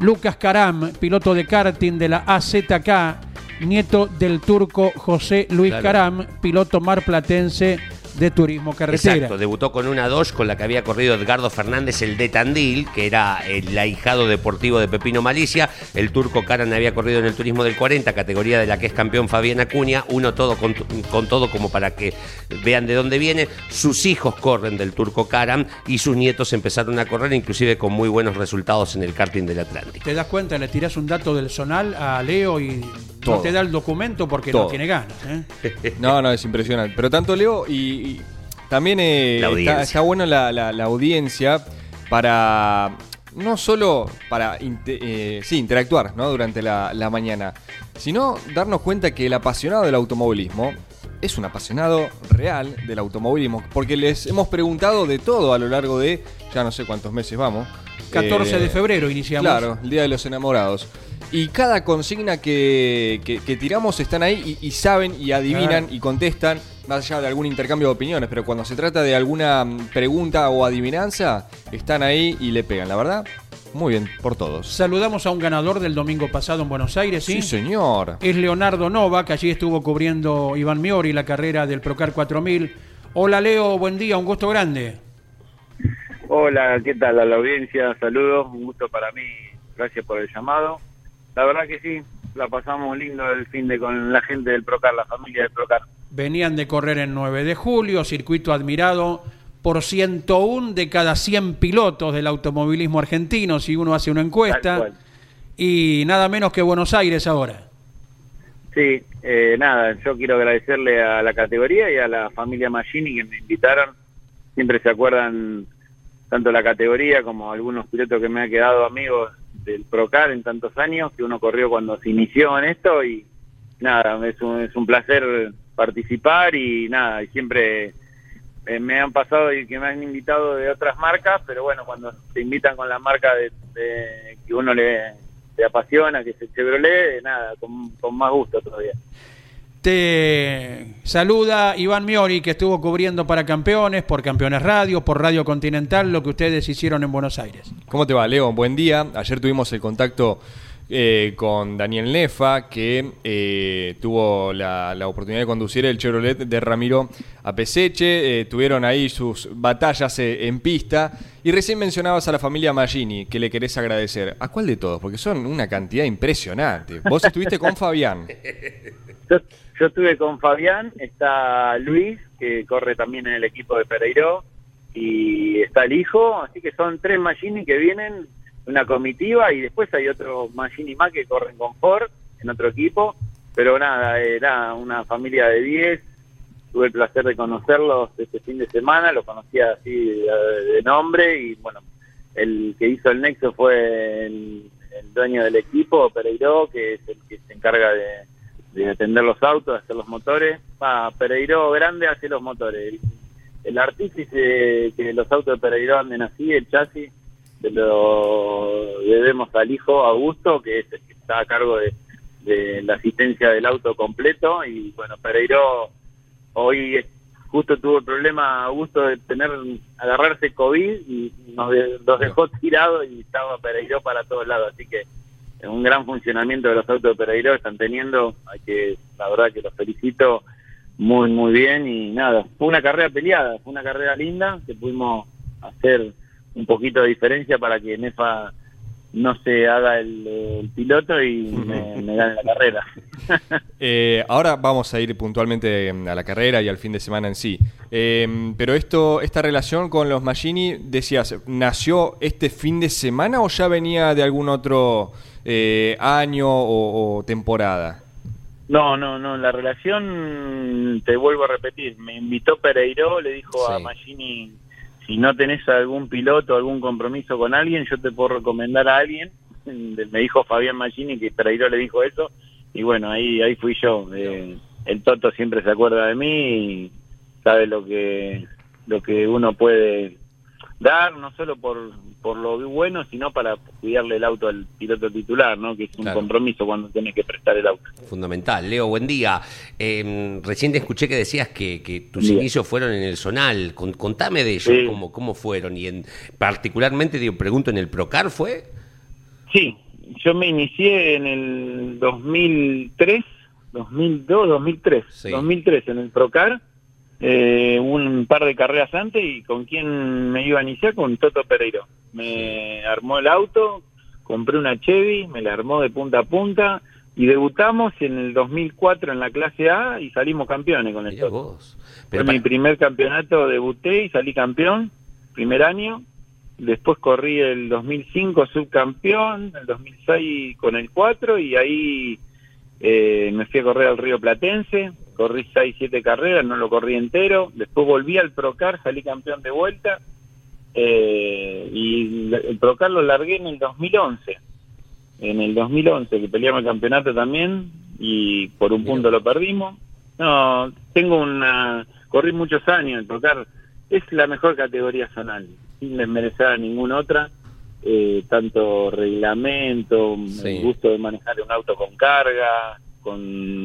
Lucas Caram, piloto de karting de la AZK, nieto del turco José Luis Claro. Caram, piloto marplatense de turismo carretera. Exacto, debutó con una Dodge con la que había corrido Edgardo Fernández, el de Tandil, que era el ahijado deportivo de Pepino Malicia. El turco Karan había corrido en el turismo del 40, categoría de la que es campeón Fabián Acuña. Uno todo con, con todo como para que vean de dónde viene. Sus hijos corren del turco Karan y sus nietos empezaron a correr, inclusive con muy buenos resultados en el karting del Atlántico. Te das cuenta, le tirás un dato del zonal a Leo y no Todo. te da el documento porque no tiene ganas. ¿eh? No, no, es impresionante. Pero tanto Leo y, y también eh, La está, bueno la, la- la audiencia para no solo para eh, sí, interactuar ¿no? durante la, la mañana, sino darnos cuenta que el apasionado del automovilismo es un apasionado real del automovilismo, porque les hemos preguntado de todo a lo largo de ya no sé cuántos meses vamos. 14 Eh, de febrero iniciamos. Claro, el Día de los Enamorados. Y cada consigna que, que- que tiramos están ahí y, y saben y adivinan Claro. y contestan, más allá de algún intercambio de opiniones, pero cuando se trata de alguna pregunta o adivinanza, están ahí y le pegan. La verdad, muy bien, por todos. Saludamos a un ganador del domingo pasado en Buenos Aires, ¿sí? Sí, señor. Es Leonardo Nova, que allí estuvo cubriendo Iván Miori la carrera del Procar 4000. Hola Leo, buen día, un gusto grande. Hola, ¿qué tal a la audiencia? Saludos, un gusto para mí, gracias por el llamado. La verdad que sí, la pasamos lindo el fin de con la gente del Procar, la familia del Procar. Venían de correr en 9 de julio, circuito admirado por 101 de cada 100 pilotos del automovilismo argentino, si uno hace una encuesta. Y nada menos que Buenos Aires ahora. Sí, eh, nada, yo quiero agradecerle a la categoría y a la familia Magini que me invitaron. Siempre se acuerdan tanto la categoría como algunos pilotos que me han quedado amigos del Procar en tantos años, que uno corrió cuando se inició en esto y nada, es un, es un placer participar y nada, y siempre eh, me han pasado y que me han invitado de otras marcas, pero bueno, cuando te invitan con la marca de, de- que uno le, le apasiona, que es el Chevrolet, nada, con, con más gusto todavía. Te saluda Iván Miori, que estuvo cubriendo para campeones, por Campeones Radio, por Radio Continental, lo que ustedes hicieron en Buenos Aires. ¿Cómo te va, Leo? Buen día. Ayer tuvimos el contacto eh, con Daniel Nefa, que eh, tuvo la, la oportunidad de conducir el Chevrolet de Ramiro a Peseche. Eh, tuvieron ahí sus batallas eh, en pista. Y recién mencionabas a la familia Magini, que le querés agradecer. ¿A cuál de todos? Porque son una cantidad impresionante. Vos estuviste con Fabián. Yo, yo estuve con Fabián, está Luis, que corre también en el equipo de Pereiro, y está el hijo, así que son tres Magini que vienen, una comitiva, y después hay otro Magini más que corren con Ford, en otro equipo, pero nada, era una familia de 10, tuve el placer de conocerlos este fin de semana, los conocía así de, nombre, y bueno, el que hizo el nexo fue el, dueño del equipo, Pereiro, que es el que se encarga de de atender los autos, de hacer los motores. Ah, Pereiro Grande hace los motores. El, el artífice que los autos de Pereiro anden así, el chasis, se lo debemos al hijo Augusto, que es el que está a cargo de, la asistencia del auto completo. Y bueno, Pereiro hoy justo tuvo el problema Augusto de tener agarrarse COVID y nos de- los dejó tirados y estaba Pereiro para todos lados. Así que un gran funcionamiento de los autos de Pereiro están teniendo, hay que, la verdad que los felicito muy muy bien y nada, fue una carrera peleada, fue una carrera linda que pudimos hacer un poquito de diferencia para que Nefa no se haga el, el piloto y me, me gane la carrera. Eh, ahora vamos a ir puntualmente mm, a la carrera y al fin de semana en sí. Eh, pero esto, esta relación con los Magini, decías, ¿nació este fin de semana o ya venía de algún otro eh, año o, o temporada? No, no, no, la relación, te vuelvo a repetir, me invitó Pereiro, le dijo a. Magini, si no tenés algún piloto, algún compromiso con alguien, yo te puedo recomendar a alguien. Me dijo Fabián Magini que Pereiro le dijo eso, y bueno, ahí ahí fui yo. Eh, el Toto siempre se acuerda de mí y sabe lo que lo que uno puede dar, no solo por, por lo bueno, sino para cuidarle el auto al piloto titular, ¿no? que es un Claro. compromiso cuando tenés que prestar el auto. Fundamental. Leo, buen día. Eh, recién te escuché que decías que, que tus Bien. inicios fueron en el Zonal. Con- contame de ellos, Sí. cómo, cómo fueron. Y en, particularmente, digo, pregunto, ¿en el Procar fue? Sí, yo me inicié en el 2003, 2002, 2003, Sí. 2003 en el Procar eh, un par de carreras antes y con quién me iba a iniciar, con Toto Pereiro. Me armó el auto, compré una Chevy, me la armó de punta a punta y debutamos en el 2004 en la clase A y salimos campeones con el Mirá Toto. vos. Fue Pero mi primer campeonato, debuté y salí campeón, primer año. Después corrí el 2005 subcampeón, el 2006 con el 4 y ahí eh, me fui a correr al Río Platense. Corrí 6, 7 carreras, no lo corrí entero. Después volví al Procar, salí campeón de vuelta. Eh, y el Procar lo largué en el 2011. En el 2011, que peleamos el campeonato también y por un punto lo perdimos. No, tengo una. Corrí muchos años. El Procar es la mejor categoría zonal, sin desmerecer a ninguna otra. Eh, tanto reglamento, Sí. el gusto de manejar un auto con carga, con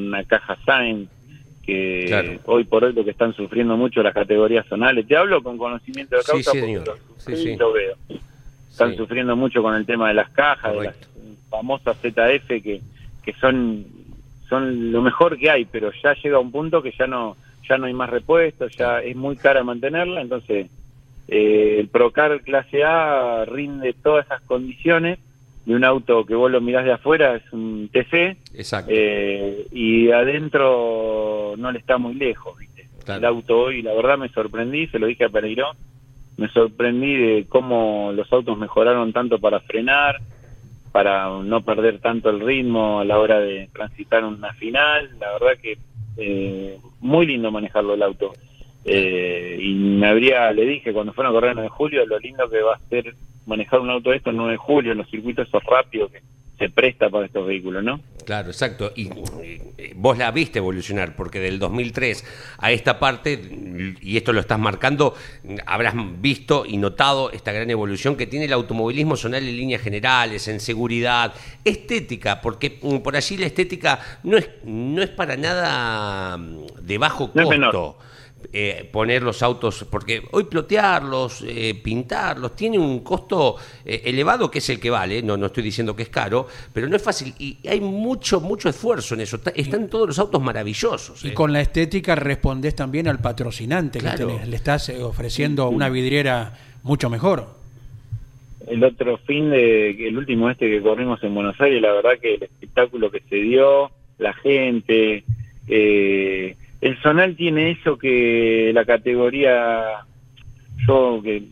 una caja Sainz, que Claro. hoy por hoy lo que están sufriendo mucho las categorías zonales. Te hablo con conocimiento de Sí, causa sí, porque señor. lo Sí, sí. lo veo. Están Sí. sufriendo mucho con el tema de las cajas, de las famosas ZF que, que son son lo mejor que hay, pero ya llega un punto que ya no ya no hay más repuestos, ya es muy cara mantenerla, entonces eh, el Procar clase A rinde todas esas condiciones de un auto que vos lo mirás de afuera, es un TC, Exacto. eh, y adentro no le está muy lejos, ¿viste? Claro. El auto hoy, la verdad me sorprendí, se lo dije a Pereiro, me sorprendí de cómo los autos mejoraron tanto para frenar, para no perder tanto el ritmo a la hora de transitar una final, la verdad que eh, muy lindo manejarlo el auto. Eh, y me habría, le dije cuando fueron a correr el 9 de julio, lo lindo que va a ser manejar un auto de estos el 9 de julio, en los circuitos esos rápidos que se presta para estos vehículos, ¿no? Claro, exacto. Y eh, vos la viste evolucionar, porque del 2003 a esta parte, y esto lo estás marcando, habrás visto y notado esta gran evolución que tiene el automovilismo zonal en líneas generales, en seguridad, estética, porque mm, por allí la estética no es, no es para nada mm, de bajo costo. Eh, poner los autos, porque hoy plotearlos, eh, pintarlos, tiene un costo eh, elevado que es el que vale, no, no estoy diciendo que es caro, pero no es fácil y hay mucho, mucho esfuerzo en eso. Está- están todos los autos maravillosos. Y eh. con la estética respondés también al patrocinante Claro. que tenés. Le estás ofreciendo una vidriera mucho mejor. el otro fin de el último este que corrimos en Buenos Aires la verdad que el espectáculo que se dio la gente eh, el zonal tiene eso que la categoría yo que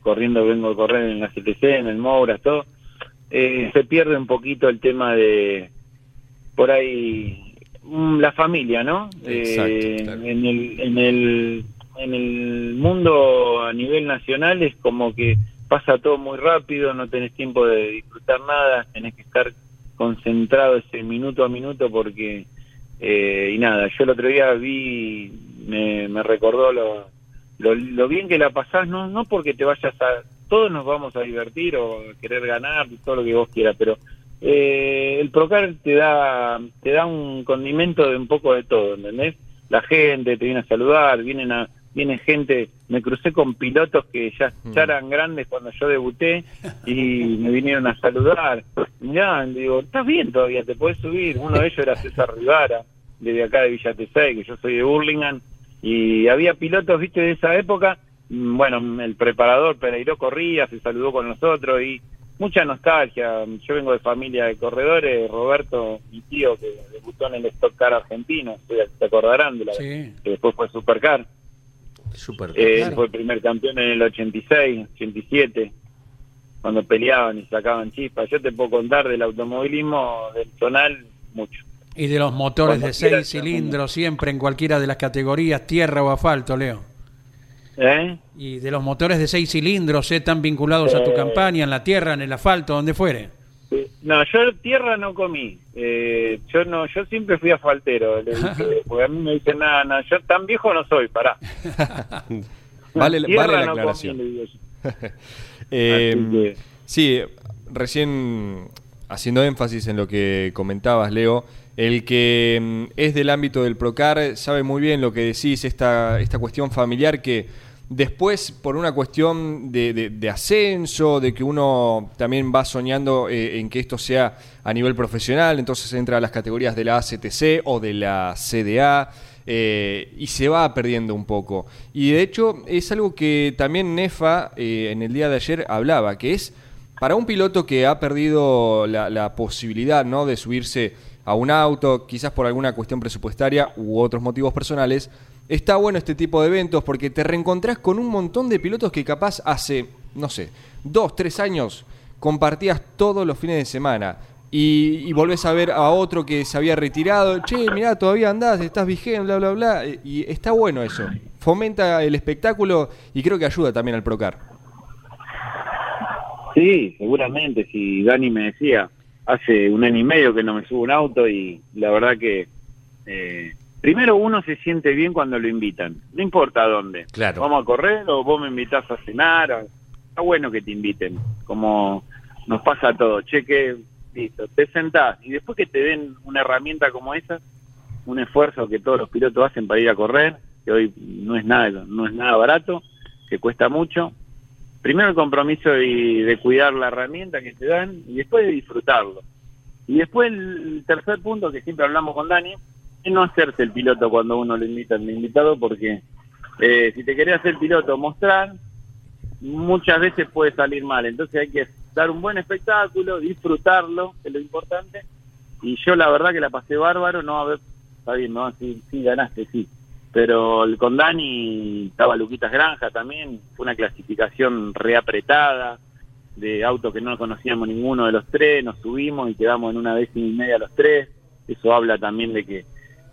corriendo vengo a correr en la CTC en el Moura todo eh, se pierde un poquito el tema de por ahí mm, la familia no Exacto, Eh, claro. en el en el en el mundo a nivel nacional es como que pasa todo muy rápido, no tenés tiempo de disfrutar nada, tenés que estar concentrado ese minuto a minuto porque eh, y nada, yo el otro día vi, me, recordó lo, lo, lo bien que la pasás, no, no porque te vayas a, todos nos vamos a divertir o querer ganar, todo lo que vos quieras, pero eh, el Procar te da, te da un condimento de un poco de todo, ¿entendés? La gente te viene a saludar, vienen a, viene gente, me crucé con pilotos que ya, ya eran grandes cuando yo debuté y me vinieron a saludar. Mirá, digo, estás bien todavía, te puedes subir. Uno de ellos era César Rivara, de acá de Villa Tesey, que yo soy de Burlingame, y había pilotos, viste, de esa época. Mm, Bueno, el preparador Pereiro corría, se saludó con nosotros y mucha nostalgia. Yo vengo de familia de corredores, Roberto, mi tío, que debutó en el Stock Car argentino, se acordarán de la Sí. que después fue Supercar. Súper Eh, Claro. Fue el primer campeón en el 86, 87, cuando peleaban y sacaban chispas. Yo te puedo contar del automovilismo del zonal mucho. Y de los motores Cuando de seis cilindros, siempre en cualquiera de las categorías, tierra o asfalto, Leo. ¿Eh? Y de los motores de seis cilindros, ¿eh? tan vinculados a tu Eh. campaña, en la tierra, en el asfalto, donde fuere. No, yo tierra no comí. Eh, yo no, yo siempre fui asfaltero. Le dije, porque a mí me dicen, nada, no, yo tan viejo no soy, pará. Vale, Tierra vale la no aclaración. le digo yo. Eh, que- Sí, recién haciendo énfasis en lo que comentabas, Leo, el que mm, es del ámbito del Procar sabe muy bien lo que decís, esta, esta cuestión familiar que después, por una cuestión de, de- de ascenso, de que uno también va soñando eh, en que esto sea a nivel profesional, entonces entra a las categorías de la ACTC o de la CDA. eh, y se va perdiendo un poco. Y de hecho es algo que también Nefa eh, en el día de ayer hablaba, que es para un piloto que ha perdido la, la posibilidad ¿no? de subirse a un auto, quizás por alguna cuestión presupuestaria u otros motivos personales, está bueno este tipo de eventos porque te reencontrás con un montón de pilotos que capaz hace, no sé, dos, tres años compartías todos los fines de semana. Y, y volvés a ver a otro que se había retirado, che, mirá, todavía andás, estás vigente, bla, bla, bla. eh, Y está bueno eso. Fomenta el espectáculo y creo que ayuda también al Procar. Sí, seguramente. Si Dani me decía, hace un año y medio que no me subo un auto y la verdad que eh, primero uno se siente bien cuando lo invitan, no importa dónde. Claro. Vamos a correr o vos me invitás a cenar. o- Está bueno que te inviten, como nos pasa a todos. Cheque, listo, te sentás y después que te den una herramienta como esa, un esfuerzo que todos los pilotos hacen para ir a correr, que hoy no es nada, no es nada barato, que cuesta mucho. Primero el compromiso y de cuidar la herramienta que te dan y después de disfrutarlo. Y después el tercer punto que siempre hablamos con Dani no hacerse el piloto cuando uno lo invita al invitado porque eh, si te querés hacer piloto mostrar muchas veces puede salir mal. Entonces hay que dar un buen espectáculo disfrutarlo que es lo importante. Y yo la verdad que la pasé bárbaro no a ver está bien no sí, sí ganaste sí. Pero el con Dani estaba Luquitas Granja también fue una clasificación reapretada de autos que no conocíamos ninguno de los tres nos subimos y quedamos en una décima y media los tres. Eso habla también de que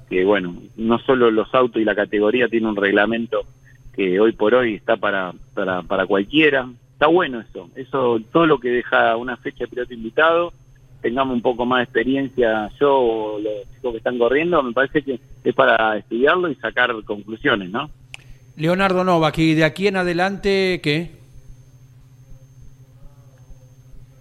que bueno, no solo los autos y la categoría tiene un reglamento que hoy por hoy está para, para, para cualquiera. Está bueno eso, eso todo lo que deja una fecha de piloto invitado, tengamos un poco más de experiencia yo o los chicos que están corriendo, me parece que es para estudiarlo y sacar conclusiones, ¿no? Leonardo Novak, y de aquí en adelante, ¿qué?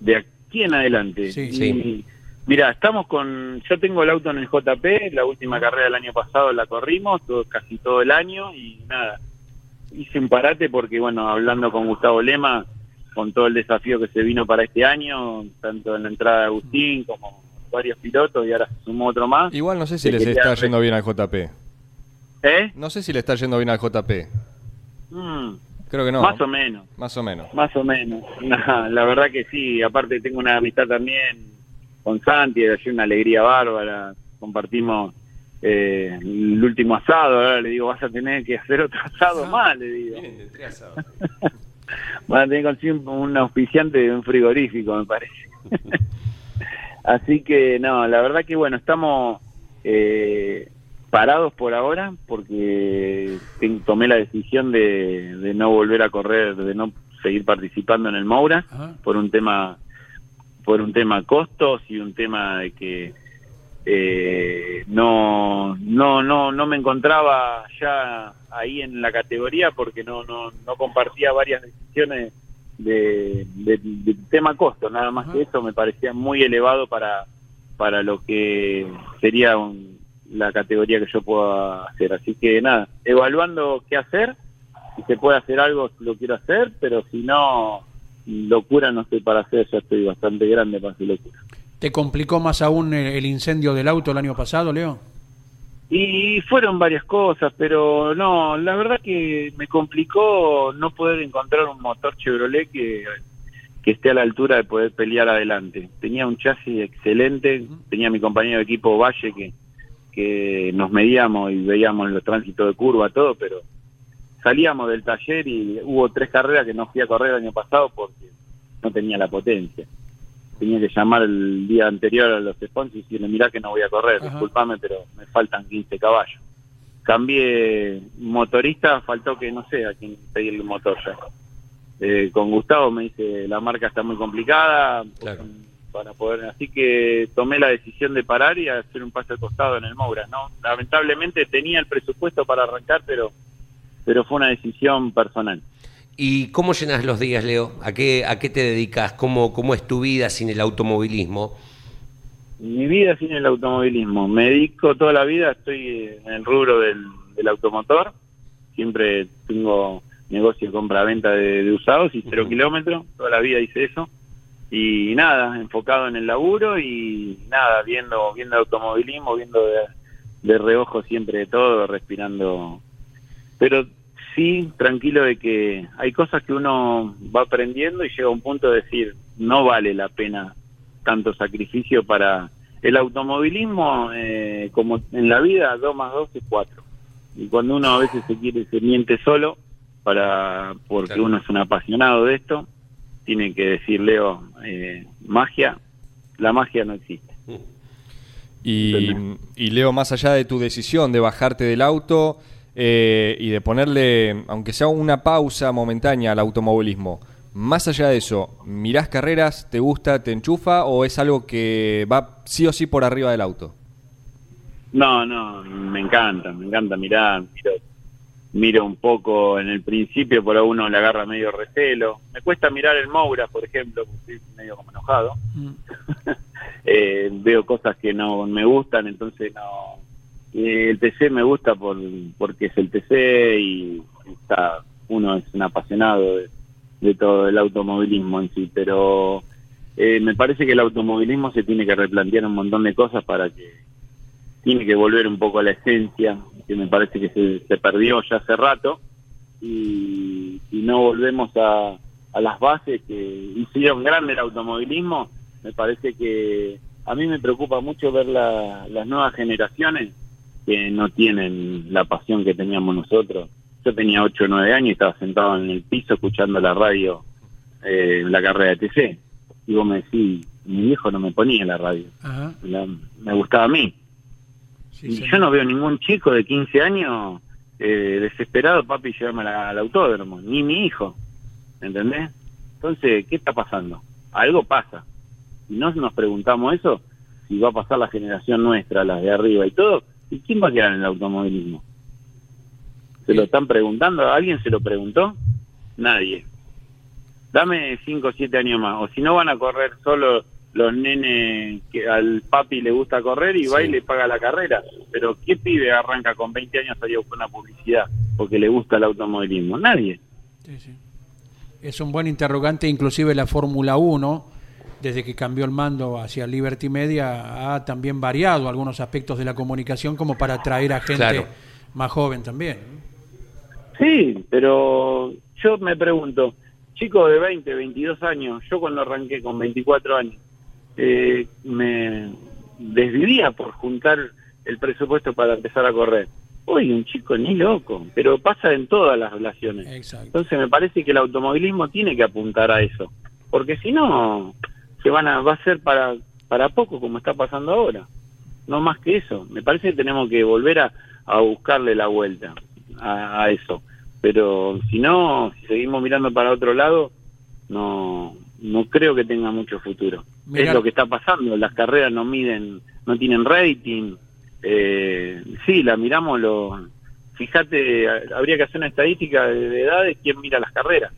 de aquí en adelante. Sí, Y, sí. Mira, estamos con, yo tengo el auto en el JP, la última carrera del año pasado la corrimos, todo, casi todo el año y nada, hice un parate porque bueno, hablando con Gustavo Lema, con todo el desafío que se vino para este año, tanto en la entrada de Agustín como varios pilotos y ahora se sumó otro más. Igual no sé si les quería está yendo bien al JP. ¿Eh? No sé si le está yendo bien al JP. Mm, Creo que no. Más o menos. Más o menos. Más o menos. Nah, la verdad que sí. Aparte tengo una amistad también con Santi, de ayer una alegría bárbara. Compartimos eh, el último asado. Ahora le digo, vas a tener que hacer otro asado más, le digo. Van a tener que conseguir un, auspiciante de un frigorífico, me parece. Así que no, la verdad que bueno, estamos eh, parados por ahora porque tomé la decisión de, de no volver a correr, de no seguir participando en el Moura Ajá. por un tema por un tema costos y un tema de que eh, no no no no me encontraba ya ahí en la categoría porque no no no compartía varias decisiones de, de- de tema costo. Nada más que eso me parecía muy elevado para para lo que sería un- la categoría que yo pueda hacer. Así que nada evaluando qué hacer si se puede hacer algo lo quiero hacer pero si no locura no estoy para hacer ya estoy bastante grande para hacer locura ¿Te complicó más aún el, incendio del auto el año pasado, Leo? Y fueron varias cosas, pero no, la verdad que me complicó no poder encontrar un motor Chevrolet que, que esté a la altura de poder pelear adelante. Tenía un chasis excelente, tenía mi compañero de equipo Valle que, que nos medíamos y veíamos los tránsitos de curva, todo, pero salíamos del taller y hubo tres carreras que no fui a correr el año pasado porque no tenía la potencia. Tenía que llamar el día anterior a los sponsors y decirle, mirá que no voy a correr, Ajá. disculpame, pero me faltan 15 caballos. Cambié motorista, faltó que no sé a quién pedirle el motor ya. Eh, con Gustavo me dice, la marca está muy complicada, Claro. para poder, así que tomé la decisión de parar y hacer un paso al costado en el Moura, ¿no? Lamentablemente tenía el presupuesto para arrancar, pero pero fue una decisión personal. ¿Y cómo llenas los días, Leo? ¿A qué, a qué te dedicas? ¿Cómo, ¿Cómo es tu vida sin el automovilismo? Mi vida sin el automovilismo. Me dedico toda la vida, estoy en el rubro del, del automotor. Siempre tengo negocio de compra-venta de, de usados y cero Ujú. kilómetros. Toda la vida hice eso. Y nada, enfocado en el laburo y nada, viendo viendo automovilismo, viendo de, de reojo siempre de todo, respirando. Pero sí, tranquilo de que hay cosas que uno va aprendiendo y llega a un punto de decir, no vale la pena tanto sacrificio para el automovilismo, eh, como en la vida, 2 más 2 es 4. Y cuando uno a veces se quiere, se miente solo, para porque Claro. uno es un apasionado de esto, tiene que decir, Leo, eh, magia, la magia no existe. Y, y Leo, más allá de tu decisión de bajarte del auto eh, y de ponerle, aunque sea una pausa momentánea al automovilismo, más allá de eso, ¿mirás carreras, te gusta, te enchufa o es algo que va sí o sí por arriba del auto? No, no, me encanta, me encanta mirar, miro, miro un poco en el principio, por a uno le agarra medio recelo. Me cuesta mirar el Moura, por ejemplo, porque estoy medio como enojado. Mm. Eh, veo cosas que no me gustan, entonces no. Eh, el TC me gusta por porque es el TC y está uno es un apasionado de, todo el automovilismo en sí, pero eh, me parece que el automovilismo se tiene que replantear un montón de cosas para que tiene que volver un poco a la esencia, que me parece que se, se perdió ya hace rato, y si no volvemos a, a las bases que hicieron grande el automovilismo, me parece que a mí me preocupa mucho ver la- las nuevas generaciones que no tienen la pasión que teníamos nosotros. Yo tenía 8 o 9 años y estaba sentado en el piso escuchando la radio, eh, la carrera de TC. Y vos me decís, mi viejo no me ponía la radio, Ajá. la- me gustaba a mí. Sí, Y yo no veo ningún chico de 15 años eh, desesperado, papi, llevarme la- al autódromo, ni mi hijo. ¿Entendés? Entonces, ¿qué está pasando? Algo pasa. Si no nos preguntamos eso, si va a pasar la generación nuestra, las de arriba y todo, ¿y quién va a quedar en el automovilismo? ¿Se lo están preguntando? ¿Alguien se lo preguntó? Nadie. Dame 5 o 7 años más. O si no van a correr solo los nenes que al papi le gusta correr y va y le paga la carrera. Pero ¿qué pibe arranca con 20 años a buscar una publicidad porque le gusta el automovilismo? Nadie. Sí, sí. Es un buen interrogante, inclusive la Fórmula 1, desde que cambió el mando hacia Liberty Media, ha también variado algunos aspectos de la comunicación como para atraer a gente Claro. más joven también. Sí, pero yo me pregunto, chico de 20, 22 años, yo cuando arranqué con 24 años, eh, me desvivía por juntar el presupuesto para empezar a correr. Hoy un chico ni loco, pero pasa en todas las relaciones. Exacto. Entonces me parece que el automovilismo tiene que apuntar a eso, porque si no se van a va a ser para para poco como está pasando ahora. No más que eso. Me parece que tenemos que volver a, a buscarle la vuelta a, a eso. Pero si no, si seguimos mirando para otro lado, no no creo que tenga mucho futuro. Es lo que está pasando. Las carreras no miden, no tienen rating. Eh, sí, la miramos lo. Fíjate, habría que hacer una estadística de, de edades, quién mira las carreras.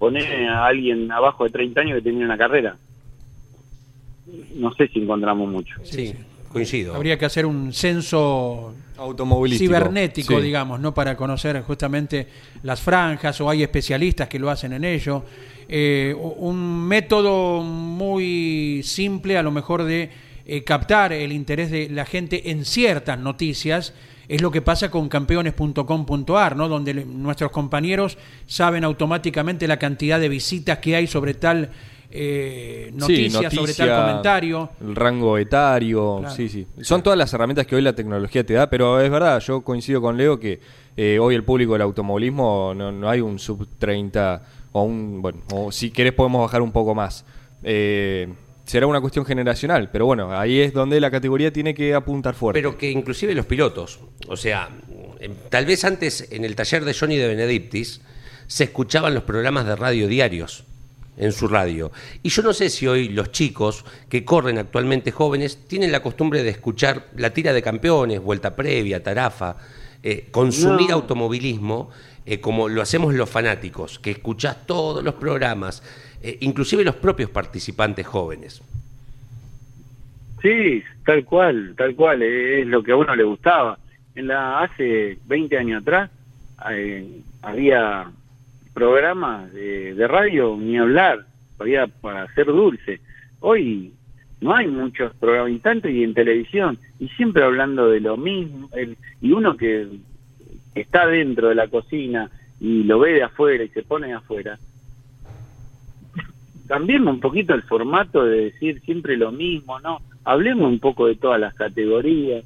Poné a alguien abajo de 30 años que tenía una carrera. No sé si encontramos mucho. Sí, coincido. Habría que hacer un censo Automovilístico. cibernético, Sí. digamos, ¿no? Para conocer justamente las franjas, o hay especialistas que lo hacen en ello. Eh, un método muy simple, a lo mejor, de eh, captar el interés de la gente en ciertas noticias. Es lo que pasa con campeones.com.ar, ¿no? Donde le- nuestros compañeros saben automáticamente la cantidad de visitas que hay sobre tal eh, Sí, noticia, sobre tal comentario. El rango etario, Claro. sí, sí. Son todas las herramientas que hoy la tecnología te da, pero es verdad, yo coincido con Leo que eh, hoy el público del automovilismo no, no hay un sub 30 o un, bueno, o si querés podemos bajar un poco más. Eh, será una cuestión generacional, pero bueno, ahí es donde la categoría tiene que apuntar fuerte. Pero que inclusive los pilotos, o sea, em, tal vez antes en el taller de Johnny de Benedictis se escuchaban los programas de radio diarios en su radio. Y yo no sé si hoy los chicos que corren actualmente jóvenes tienen la costumbre de escuchar la tira de campeones, vuelta previa, tarafa, eh, consumir No. automovilismo eh, como lo hacemos los fanáticos, que escuchás todos los programas, eh, inclusive los propios participantes jóvenes. Sí, tal cual, tal cual, es lo que a uno le gustaba. En la hace 20 años atrás eh, había programas de, radio ni hablar, había para hacer dulce. Hoy no hay muchos programas instantes y en televisión, y siempre hablando de lo mismo, el- y uno que está dentro de la cocina y lo ve de afuera y se pone de afuera, cambiemos un poquito el formato de decir siempre lo mismo, ¿no? Hablemos un poco de todas las categorías,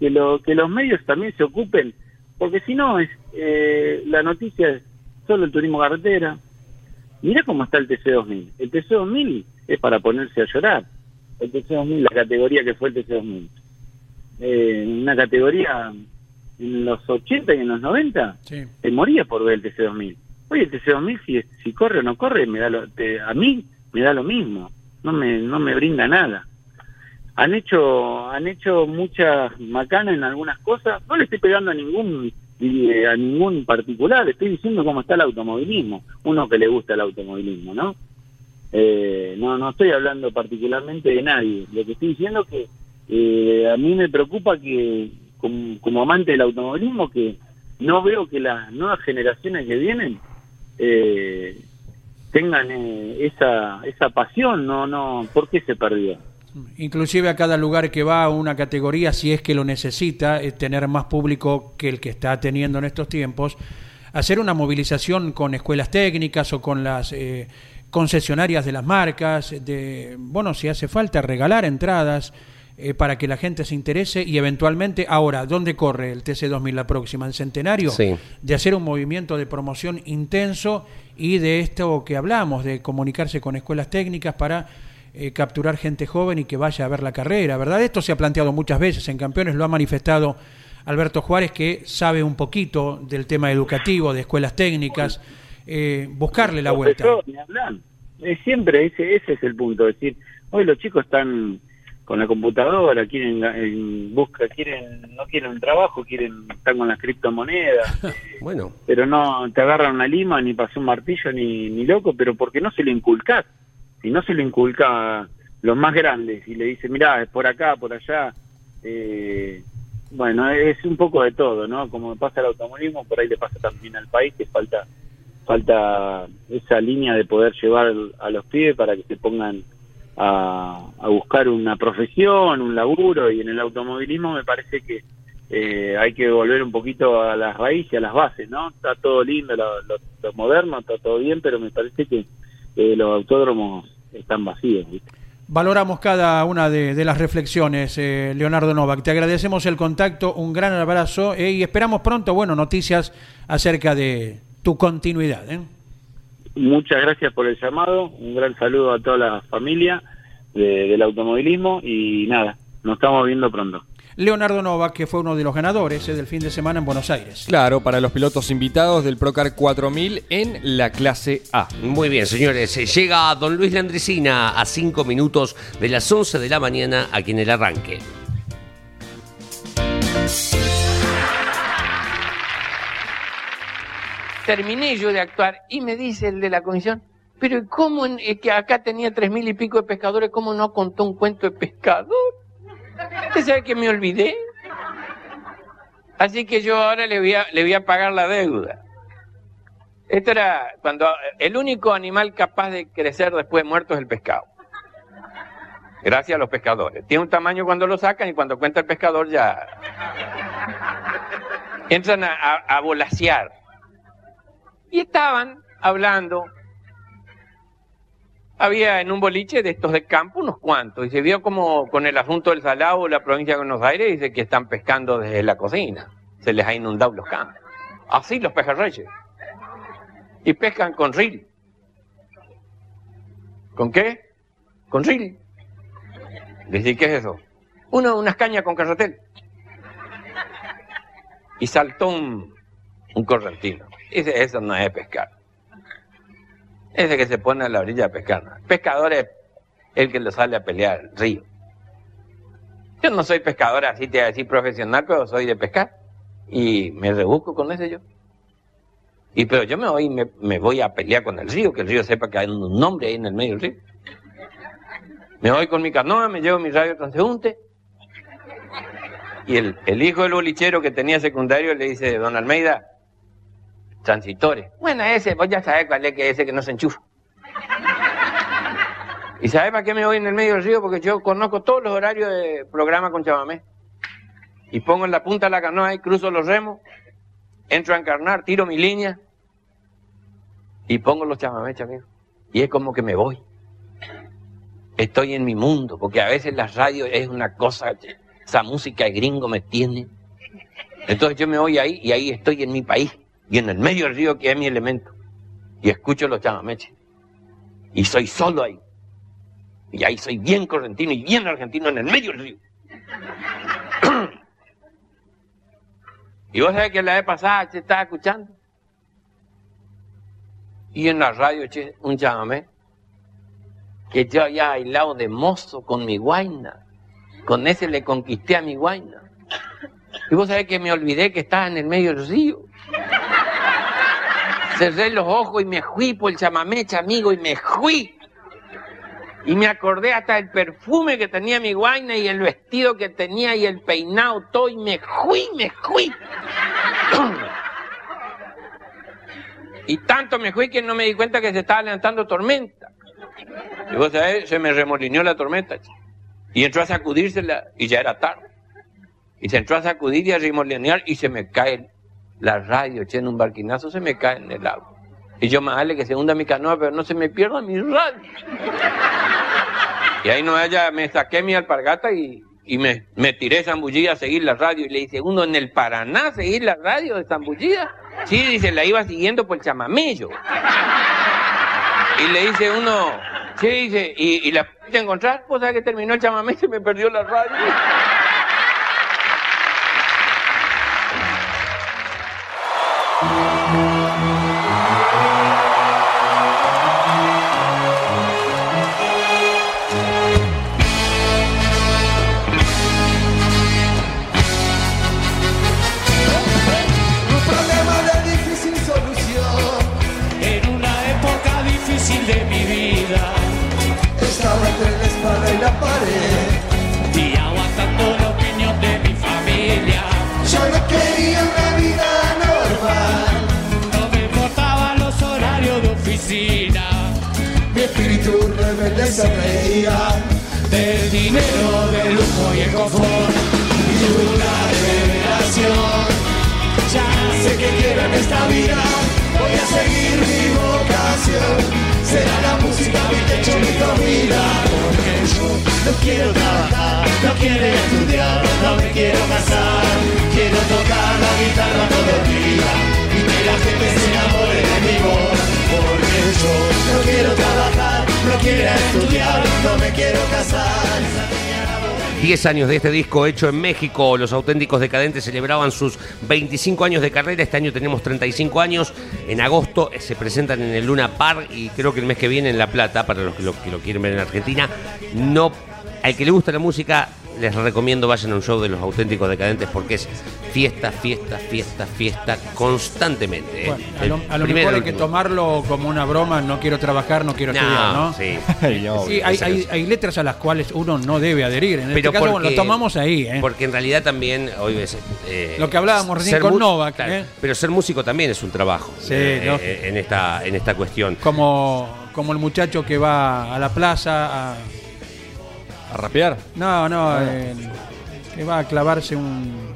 que lo que los medios también se ocupen, porque si no es eh, la noticia es solo el turismo carretera. Mira cómo está el TC2000. El TC2000 es para ponerse a llorar. El TC2000, la categoría que fue el TC2000. Eh, una categoría en los 80 y en los 90 Sí. te moría por ver el TC2000. Oye, el TC2000 si, si corre o no corre, me da lo- a mí me da lo mismo. No me, no me brinda nada. Han hecho, han hecho muchas macanas en algunas cosas. No le estoy pegando a ningún eh, a ningún particular. Estoy diciendo cómo está el automovilismo. Uno que le gusta el automovilismo, ¿no? Eh, no, no estoy hablando particularmente de nadie. Lo que estoy diciendo es que eh, a mí me preocupa que, como amante del automovilismo, que no veo que las nuevas generaciones que vienen eh, tengan eh, esa, esa pasión. No, no, ¿por qué se perdió? Inclusive a cada lugar que va una categoría, si es que lo necesita, es tener más público que el que está teniendo en estos tiempos, hacer una movilización con escuelas técnicas o con las eh, concesionarias de las marcas, de, bueno, si hace falta, regalar entradas eh, para que la gente se interese y eventualmente, ahora, ¿dónde corre el TC2000 la próxima? ¿En Centenario? Sí. De hacer un movimiento de promoción intenso y de esto que hablamos, de comunicarse con escuelas técnicas para eh, capturar gente joven y que vaya a ver la carrera, ¿verdad? Esto se ha planteado muchas veces en campeones, lo ha manifestado Alberto Juárez, que sabe un poquito del tema educativo, de escuelas técnicas, eh, buscarle la vuelta. Eh, siempre ese, ese es el punto, es decir, hoy los chicos están con la computadora, quieren eh, busca, quieren no quieren un trabajo, quieren están con las criptomonedas, eh, Bueno, pero no te agarran una lima ni pasó un martillo ni, ni loco, pero porque no se lo inculcás. Si no se lo inculca a los más grandes y le dice, mirá, es por acá, por allá, eh, bueno, es un poco de todo, ¿no? Como pasa el automovilismo, por ahí le pasa también al país que falta falta esa línea de poder llevar a los pibes para que se pongan a, buscar una profesión, un laburo, y en el automovilismo me parece que eh, hay que volver un poquito a las raíces, a las bases, ¿no? Está todo lindo, lo, lo- lo moderno, está todo bien, pero me parece que eh, los autódromos están vacíos, ¿viste? Valoramos cada una de, de las reflexiones, eh, Leonardo Novak. Te agradecemos el contacto, un gran abrazo eh, y esperamos pronto, bueno, noticias acerca de tu continuidad. ¿eh? Muchas gracias por el llamado, un gran saludo a toda la familia de- del automovilismo y nada, nos estamos viendo pronto. Leonardo Novak, que fue uno de los ganadores eh, del fin de semana en Buenos Aires. Claro, para los pilotos invitados del Procar 4000 en la clase A. muy bien, señores. Eh, Llega don Luis Landricina a 5 minutos de las 11 de la mañana aquí en el arranque. Terminé yo de actuar y me dice el de la comisión, pero ¿y ¿cómo en- eh, que acá tenía tres mil y pico de pescadores, cómo no contó un cuento de pescador? ¿Usted sabe que me olvidé? Así que yo ahora le voy a, le voy a pagar la deuda. Esto era cuando el único animal capaz de crecer después de muerto es el pescado. Gracias a los pescadores. Tiene un tamaño cuando lo sacan y cuando cuenta el pescador ya entran a, a, a volasear. Y estaban hablando. Había en un boliche de estos de campo unos cuantos. Y se vio como con el asunto del salado la provincia de Buenos Aires dice que están pescando desde la cocina. Se les ha inundado los campos. Así los pejerreyes. Y pescan con reel. ¿Con qué? Con reel. Decir, ¿qué es eso? Uno, unas cañas con carretel. Y saltó un, un correntino. Dice, eso no es pescar. Ese que se pone a la orilla a pescar. ¿no? Pescador es el que lo sale a pelear al río. Yo no soy pescador así, te voy a decir profesional, pero soy de pescar. Y me rebusco con ese yo. Y pero yo me voy, me, me voy a pelear con el río, que el río sepa que hay un nombre ahí en el medio del río. Me voy con mi canoa, me llevo mi radio transeúnte. Y el, el hijo del bolichero que tenía secundario le dice, don Almeida, transitores. Bueno, ese, vos ya sabés cuál es que ese que no se enchufa. ¿Y sabes para qué me voy en el medio del río? Porque yo conozco todos los horarios de programa con chamamé. Y pongo en la punta de la canoa y cruzo los remos, entro a encarnar, tiro mi línea y pongo los chamamés, amigo. Y es como que me voy. Estoy en mi mundo, porque a veces la radio es una cosa, esa música de gringo me tiene. Entonces yo me voy ahí y ahí estoy en mi país y en el medio del río que es mi elemento. Y escucho los chamameches. Y soy solo ahí. Y ahí soy bien correntino y bien argentino en el medio del río. y vos sabés que la vez pasada se estaba escuchando. Y en la radio eché un chamamé que yo había bailado de mozo con mi guaina. Con ese le conquisté a mi guaina. Y vos sabés que me olvidé que estaba en el medio del río. Cerré los ojos y me fui por el chamamecha, amigo, y me fui. Y me acordé hasta el perfume que tenía mi guaina y el vestido que tenía y el peinado, todo, y me fui, me fui. Y tanto me fui que no me di cuenta que se estaba levantando tormenta. Y vos sabés, se me remolineó la tormenta. Y entró a sacudírsela y ya era tarde. Y se entró a sacudir y a remolinear y se me cae la radio, che, en un barquinazo se me cae en el agua. Y yo me vale que se hunda mi canoa, pero no se me pierda mi radio. Y ahí no haya, me saqué mi alpargata y, y me, me tiré zambullida a seguir la radio. Y le dice, uno en el Paraná seguir la radio de zambullida. Sí, dice, la iba siguiendo por el chamamello. Y le dice uno, sí, dice, ¿y, la pudiste encontrar? Pues sabes que terminó el chamamé y me perdió la radio. Quería una vida normal. No me importaban los horarios de oficina. Mi espíritu rebelde se reía. Del dinero, del lujo y el confort. Y una revelación. Ya sé que quiero en esta vida. Voy a seguir mi vocación. Será la música mi techo, mi comida. Porque yo no quiero trabajar, no quiero estudiar, no me quiero casar. Quiero tocar la guitarra todo el día y que la gente se enamore de mi voz. Porque yo No quiero trabajar, no quiero estudiar, no me quiero casar. 10 años de este disco hecho en México, los auténticos decadentes celebraban sus 25 años de carrera, este año tenemos 35 años, en agosto eh, se presentan en el Luna Park y creo que el mes que viene en La Plata, para los que lo, quieren ver en Argentina, no, al que le gusta la música, les recomiendo vayan a un show de los auténticos decadentes porque es fiesta, fiesta, fiesta, fiesta constantemente. ¿eh? Bueno, a lo, a lo primero mejor hay que tomarlo como una broma, no quiero trabajar, no quiero estudiar, ¿no? sí. Sí, hay, hay- hay letras a las cuales uno no debe adherir. En Pero este caso, bueno, porque- lo tomamos ahí. ¿eh? Porque en realidad también, hoy ves, eh, Lo que hablábamos recién con Novak, claro, ¿eh? Pero ser músico también es un trabajo Sí, eh, ¿no? en, esta, en esta cuestión. Como, como el muchacho que va a la plaza a... ¿A rapear? No, no, eh, que va a clavarse un,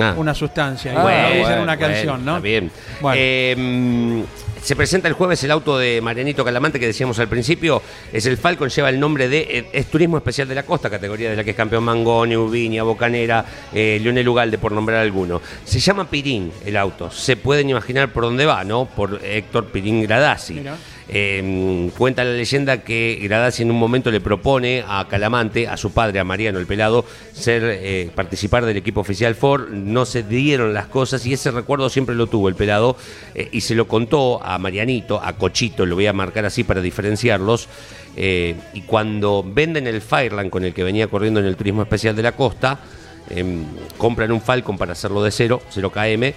Ah. una sustancia. ahí, Bueno, una bueno, canción, ¿no? Está bien. Bueno. Eh, mm, se presenta el jueves el auto de Marianito Calamante que decíamos al principio. Es el Falcon, lleva el nombre de. eh, Es Turismo Especial de la Costa, categoría de la que es campeón Mangoni, Ubiña, Bocanera, eh, Leonel Ugalde, por nombrar alguno. Se llama Pirín el auto. Se pueden imaginar por dónde va, ¿no? Por Héctor Pirín Gradasi. Mira. Eh, cuenta la leyenda que Gradasi en un momento le propone a Calamante, a su padre, a Mariano el Pelado, ser eh, participar del equipo oficial Ford. No se dieron las cosas y ese recuerdo siempre lo tuvo el Pelado eh, y se lo contó a Marianito, a Cochito, lo voy a marcar así para diferenciarlos. eh, y cuando venden el Fireland con el que venía corriendo en el turismo especial de la costa, em, compran un Falcon para hacerlo de cero, 0 KM,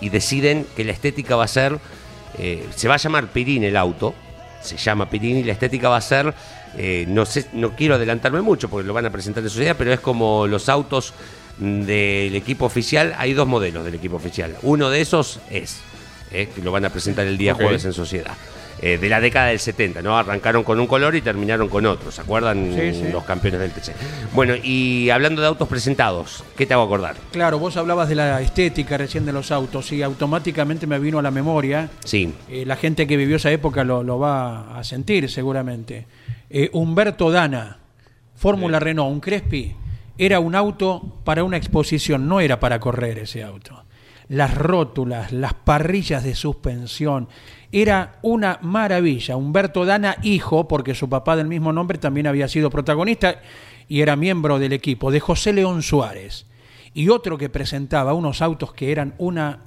y deciden que la estética va a ser, eh, se va a llamar Pirín el auto, se llama Pirín y la estética va a ser, eh, no sé, no quiero adelantarme mucho porque lo van a presentar en sociedad, pero es como los autos mm, del equipo oficial, hay dos modelos del equipo oficial, uno de esos es, eh, que lo van a presentar el día jueves en sociedad. Eh, de la década del 70, ¿no? Arrancaron con un color y terminaron con otro, ¿se acuerdan Sí, sí. los campeones del TC? Bueno, y hablando de autos presentados, ¿qué te hago acordar? Claro, vos hablabas de la estética recién de los autos y automáticamente me vino a la memoria, Sí, eh, la gente que vivió esa época lo, lo va a sentir seguramente. Eh, Humberto Dana, Fórmula Renault, un Crespi, era un auto para una exposición, no era para correr ese auto. Las rótulas, las parrillas de suspensión, era una maravilla. Humberto Dana, hijo, porque su papá del mismo nombre también había sido protagonista y era miembro del equipo, de José León Suárez. Y otro que presentaba unos autos que eran una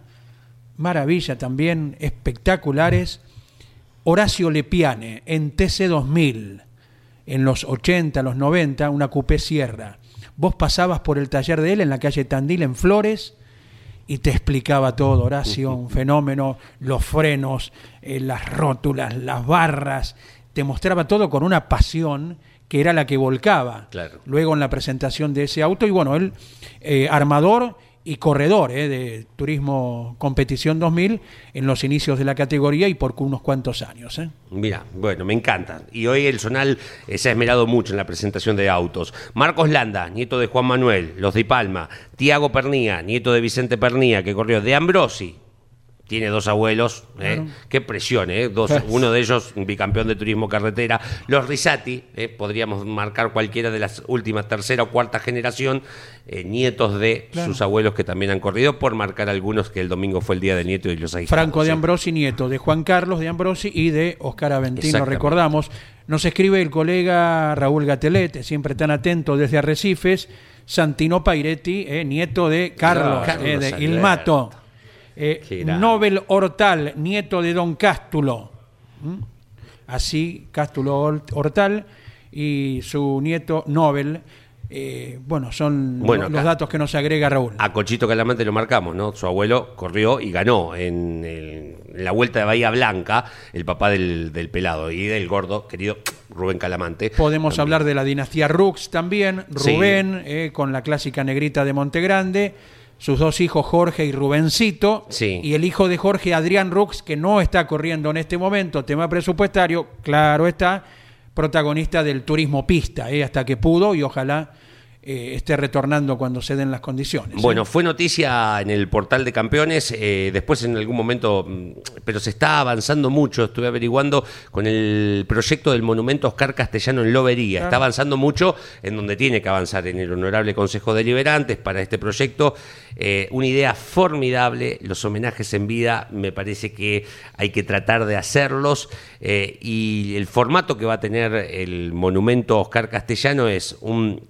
maravilla también, espectaculares, Horacio Lepiane en TC2000, en los 80, los 90, una coupé Sierra. Vos pasabas por el taller de él en la calle Tandil, en Flores, y te explicaba todo, Horacio, un fenómeno, los frenos, eh, las rótulas, las barras, te mostraba todo con una pasión que era la que volcaba. Claro. Luego en la presentación de ese auto, y bueno, él, eh, armador y corredor eh, de Turismo Competición 2000 en los inicios de la categoría y por unos cuantos años. eh. Mira, bueno, me encanta. Y hoy el Zonal eh, se ha esmerado mucho en la presentación de autos. Marcos Landa, nieto de Juan Manuel, los de Palma. Tiago Pernía, nieto de Vicente Pernía, que corrió de Ambrosi. Tiene dos abuelos, ¿eh? qué presión, ¿eh? Dos, uno de ellos un bicampeón de turismo carretera. Los Risati, ¿eh? podríamos marcar cualquiera de las últimas tercera o cuarta generación, eh, nietos de sus abuelos que también han corrido, por marcar algunos que el domingo fue el día del nieto y los ahijados, Franco de ¿eh? Ambrosi, nieto de Juan Carlos de Ambrosi y de Oscar Aventino, recordamos. Nos escribe el colega Raúl Gatelet, siempre tan atento desde Arrecifes, Santino Pairetti, eh, nieto de Carlos, Carlos eh, de. Ilmato. Eh. Nobel Hortal, nieto de Don Cástulo. ¿Mm? Así, Cástulo Hort- Hortal y su nieto Nobel. eh, bueno, son Bueno, los datos que nos agrega Raúl. A Cochito Calamante lo marcamos, ¿no? Su abuelo corrió y ganó en, el- en la vuelta de Bahía Blanca, el papá del, del pelado y del gordo, querido Rubén Calamante. Podemos También. hablar de la dinastía Rux también, Sí. Rubén, eh, con la clásica negrita de Montegrande, sus dos hijos Jorge y Rubencito, Sí. y el hijo de Jorge, Adrián Rux, que no está corriendo en este momento, tema presupuestario, claro está, protagonista del turismo pista, eh, hasta que pudo y ojalá eh, esté retornando cuando se den las condiciones. ¿eh? Bueno, fue noticia en el portal de campeones, eh, después en algún momento, mm, pero se está avanzando mucho, estuve averiguando con el proyecto del monumento Oscar Castellano en Lobería, está avanzando mucho en donde tiene que avanzar en el Honorable Consejo Deliberantes para este proyecto, una idea formidable, los homenajes en vida me parece que hay que tratar de hacerlos y el formato que va a tener el monumento Oscar Castellano es un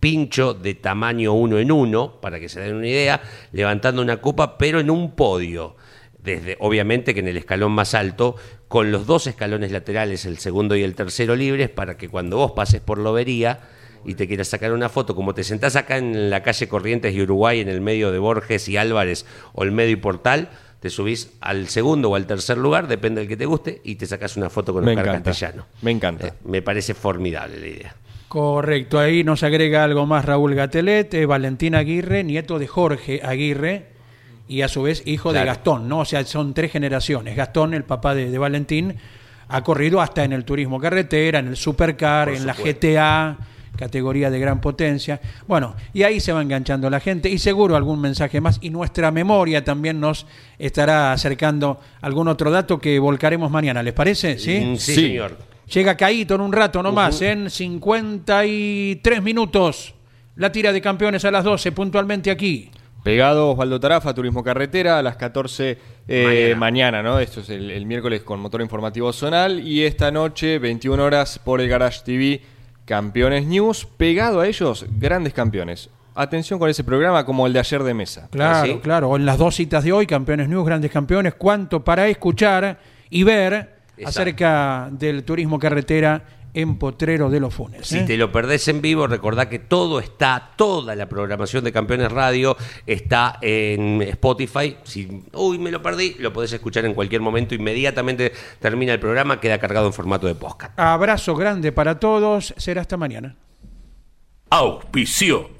pincho de tamaño uno en uno, para que se den una idea, levantando una copa, pero en un podio. Desde, obviamente que en el escalón más alto, con los dos escalones laterales, el segundo y el tercero libres, para que cuando vos pases por Lobería y te quieras sacar una foto, como te sentás acá en la calle Corrientes y Uruguay, en el medio de Borges y Álvarez, o el medio y Portal, te subís al segundo o al tercer lugar, depende del que te guste, y te sacás una foto con Me Oscar encanta. Castellano. Me encanta. Eh, me parece formidable la idea. Correcto, ahí nos agrega algo más Raúl Gatelet, eh, Valentín Aguirre, nieto de Jorge Aguirre y a su vez hijo de. Gastón, ¿no? O sea, son tres generaciones. Gastón, el papá de, de Valentín, ha corrido hasta en el turismo carretera, en el supercar, Por en la. GTA, categoría de gran potencia. Bueno, y ahí se va enganchando la gente y seguro algún mensaje más y nuestra memoria también nos estará acercando algún otro dato que volcaremos mañana, ¿les parece? ¿Sí? Mm, sí, Sí. señor. Llega Caíto en un rato nomás, en 53 minutos. La tira de campeones a las 12, puntualmente aquí. Pegado Osvaldo Tarafa, Turismo Carretera, a las 14 eh, Mañana. mañana. ¿no? Esto es el, el miércoles con motor informativo zonal. Y esta noche, 21 horas, por el Garage TV, Campeones News. Pegado a ellos, grandes campeones. Atención con ese programa como el de ayer de mesa. Claro, ¿Ah, sí? claro. O en las dos citas de hoy, Campeones News, grandes campeones. ¿Cuánto para escuchar y ver Exacto. acerca del turismo carretera en Potrero de los Funes? Si eh? te lo perdés en vivo, recordá que todo está, toda la programación de Campeones Radio está en Spotify. Si, uy, me lo perdí, lo podés escuchar en cualquier momento. Inmediatamente termina el programa, queda cargado en formato de podcast. Abrazo grande para todos. Será hasta mañana. Auspicio.